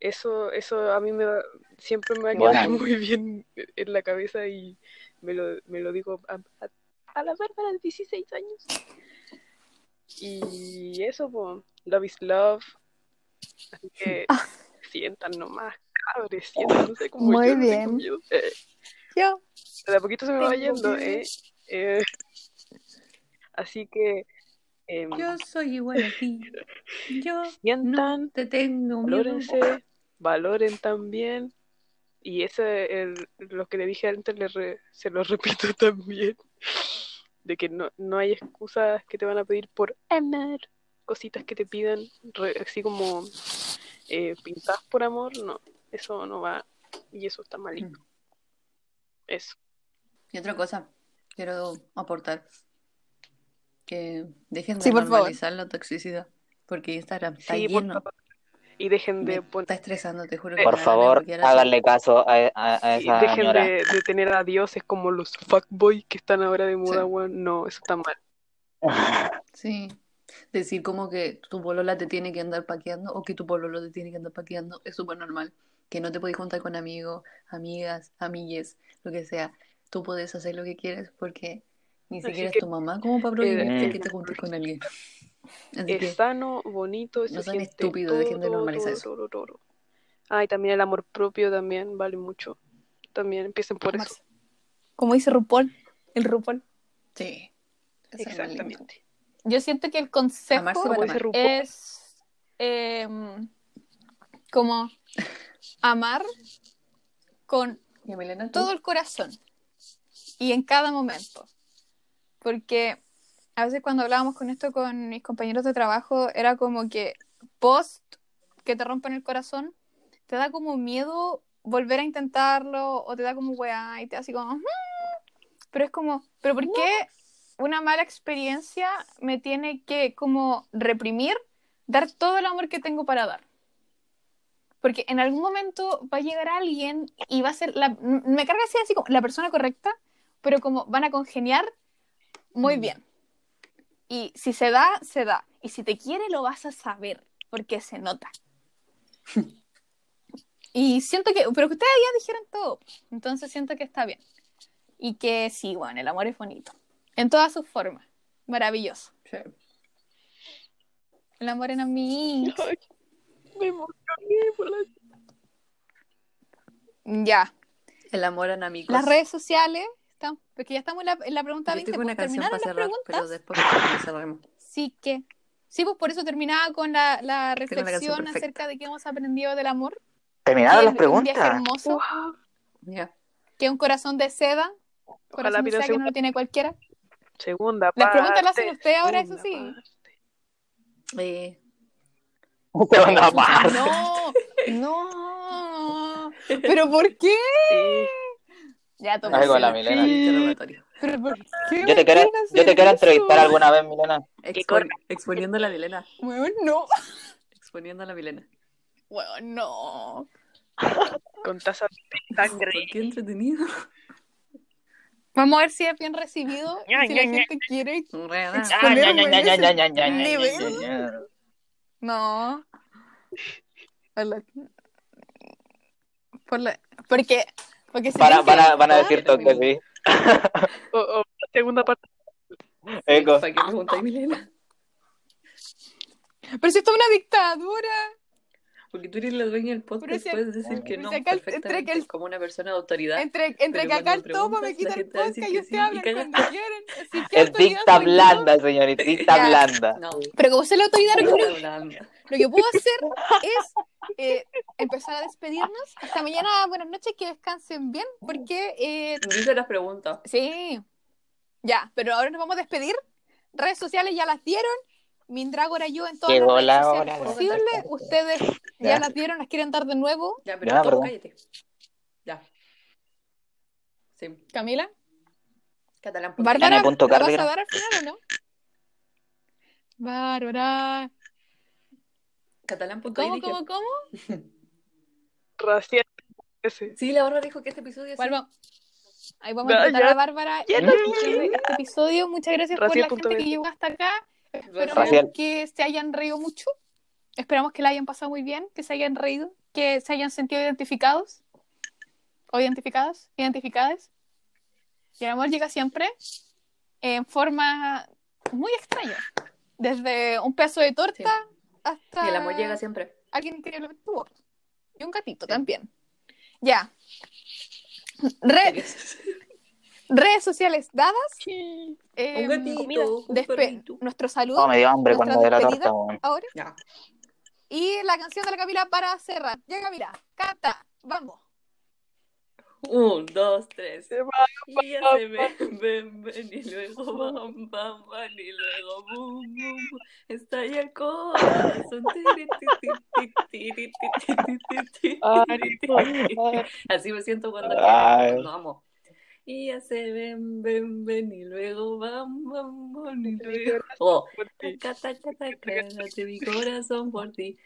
eso, eso a mí me va- siempre me va a Bueno. quedar muy bien en la cabeza y me lo, me lo digo a, a, a la Bárbara de 16 años. Y eso, pues, love is love. Así que Ah. sientan nomás, cabres, sientan, no sé cómo Muy yo no tengo bien. miedo. Yo. de a poquito se me va yendo. ¿eh? Eh, Así que em, Yo soy igual a ti. Yo sientan, no te tengo miedo. valórense, valoren también. Y eso es lo que le dije antes, le re- se lo repito también, de que no, no hay excusas que te van a pedir por amar, cositas que te pidan, re- así como eh, pintadas por amor, no, eso no va, y eso está malito. Eso. Y otra cosa, quiero aportar que dejen de Sí, por favor. normalizar la toxicidad, porque Instagram está Sí, lleno. Y dejen de poner está estresando, te juro que Por favor, háganle caso a, a- a Y esa dejen señora. de, de tener a dioses como los fuckboys que están ahora de moda, Sí. weón. No, eso está mal. Sí. Decir como que tu polola te tiene que andar paqueando o que tu pololo te tiene que andar paqueando es súper normal. Que no te puedes juntar con amigos, amigas, amigues, lo que sea. Tú puedes hacer lo que quieres porque ni Así siquiera que, es tu mamá como para prohibirte eh, que te juntes con alguien. Así Es que sano, bonito, no sean siente estúpidos, dejen de normalizar todo, eso. todo, todo. Ah, y también el amor propio también vale mucho. También empiecen por eso. Como dice RuPaul, el RuPaul. Sí. Eso. Exactamente. Yo siento que el consejo es em, como amar con todo el corazón y en cada momento. Porque a veces cuando hablábamos con esto con mis compañeros de trabajo, era como que post que te rompen el corazón, te da como miedo volver a intentarlo o te da como weá y te da así como... "Mm". Pero es como, ¿pero por qué una mala experiencia me tiene que como reprimir, dar todo el amor que tengo para dar? Porque en algún momento va a llegar alguien y va a ser la, me carga así, así como la persona correcta, pero como van a congeniar muy Mm. bien. Y si se da, se da. Y si te quiere, lo vas a saber, porque se nota. y siento que, pero que ustedes ya dijeron todo, entonces siento que está bien. Y que sí, bueno, el amor es bonito. En todas sus formas. Maravilloso. Sí. El amor en amigos. Me emocioné por la... Ya. El amor en amigos. Las redes sociales, están, porque ya estamos en la, en la pregunta Yo 20, tengo una pues, canción para terminaron las cerrar, preguntas. pero después que cerremos. Sí que. Sí, pues por eso terminaba con la, la reflexión acerca de qué hemos aprendido del amor. ¿Terminaron que las es un viaje preguntas? hermoso, Wow. Que un corazón de seda, Ojalá corazón de seda que no lo tiene cualquiera. segunda Las preguntas las parte, hacen ustedes ahora, eso sí. no, no. ¿Pero por qué? Sí. Ya. Algo a la Milena. interrogatorio. ¿Pero por qué? Yo te quiero, yo te quiero eso? entrevistar alguna vez, Milena. Expon- exponiendo a la Milena. Weón, no. Exponiendo a la Milena. Weón, no. Con tazas de sangre. ¿Por qué entretenido? Vamos a ver si es bien recibido. si la gente quiere No. Por la- por la- Porque, porque si Van a, van a, van a preguntar, decir todo sí. O, o segunda parte. Eco. ¿Para qué preguntáis, Milena? Pero si esto es una dictadura. Porque tú eres la dueña del podcast, Pero si- puedes decir que no acá entre que el- como una persona de autoridad. Entre, entre que acá el topo me quita el podcast y ustedes hablan cuando quieren. Así que Es dicta blanda, señorita, dicta blanda. No, Pero como soy la autoridad, lo que, lo que puedo hacer es eh, empezar a despedirnos. Hasta mañana, buenas noches, que descansen bien, porque eh, Dice las preguntas. sí, ya, pero ahora nos vamos a despedir. Redes sociales ya las dieron. Mindrágora yo en todas Llegó las la redes posibles. Ustedes ya. Ya. las dieron, las quieren dar de nuevo. Ya, pero Ya, todo, perdón. cállate. Ya. Sí. Camila, Catalán. Bárbara, ¿la punto vas a dar al final o no? Bárbara. Catalán. ¿Cómo, cómo, cómo? Ese. Sí, la Bárbara dijo que este episodio. ¿Cuál va- Ahí vamos a tratar a Bárbara Ya en la este episodio. Muchas gracias por la gente que llegó hasta acá. Esperamos que se hayan reído mucho. Esperamos que la hayan pasado muy bien, que se hayan reído, que se hayan sentido identificados. O identificadas, identificadas. Y el amor llega siempre en forma muy extraña. Desde un pedazo de torta hasta Y el amor llega siempre. alguien increíblemente gordo. Y un gatito también. Ya. Re- redes sociales dadas. Un Em, gatito, un despe- perrito. nuestro saludo Oh, me dio hambre cuando de la torta, ahora. Ya. Y la canción de la Camila para cerrar. Ya Camila, canta, vamos. Un, dos, tres. Y ya se ven, ven, ven, y luego bam, bam, bam, y luego bum, bum, bum. Estalla el corazón. Así me siento cuando, Ay. cuando amo. Y ya se ven, ven, ven, y luego bam, bam, bam, y luego. Oh, taca, taca, taca, late mi corazón por ti.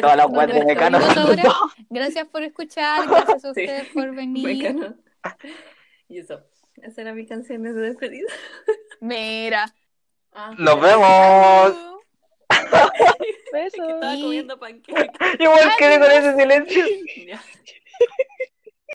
Todas las de Mecano. Gracias por escuchar, gracias a Sí. ustedes por venir. Mecano. Y eso. Esa era mi canción de despedida. Mira. Ah, Nos vemos. Es que estaba Y- comiendo panqueques. Igual quedé con ese silencio.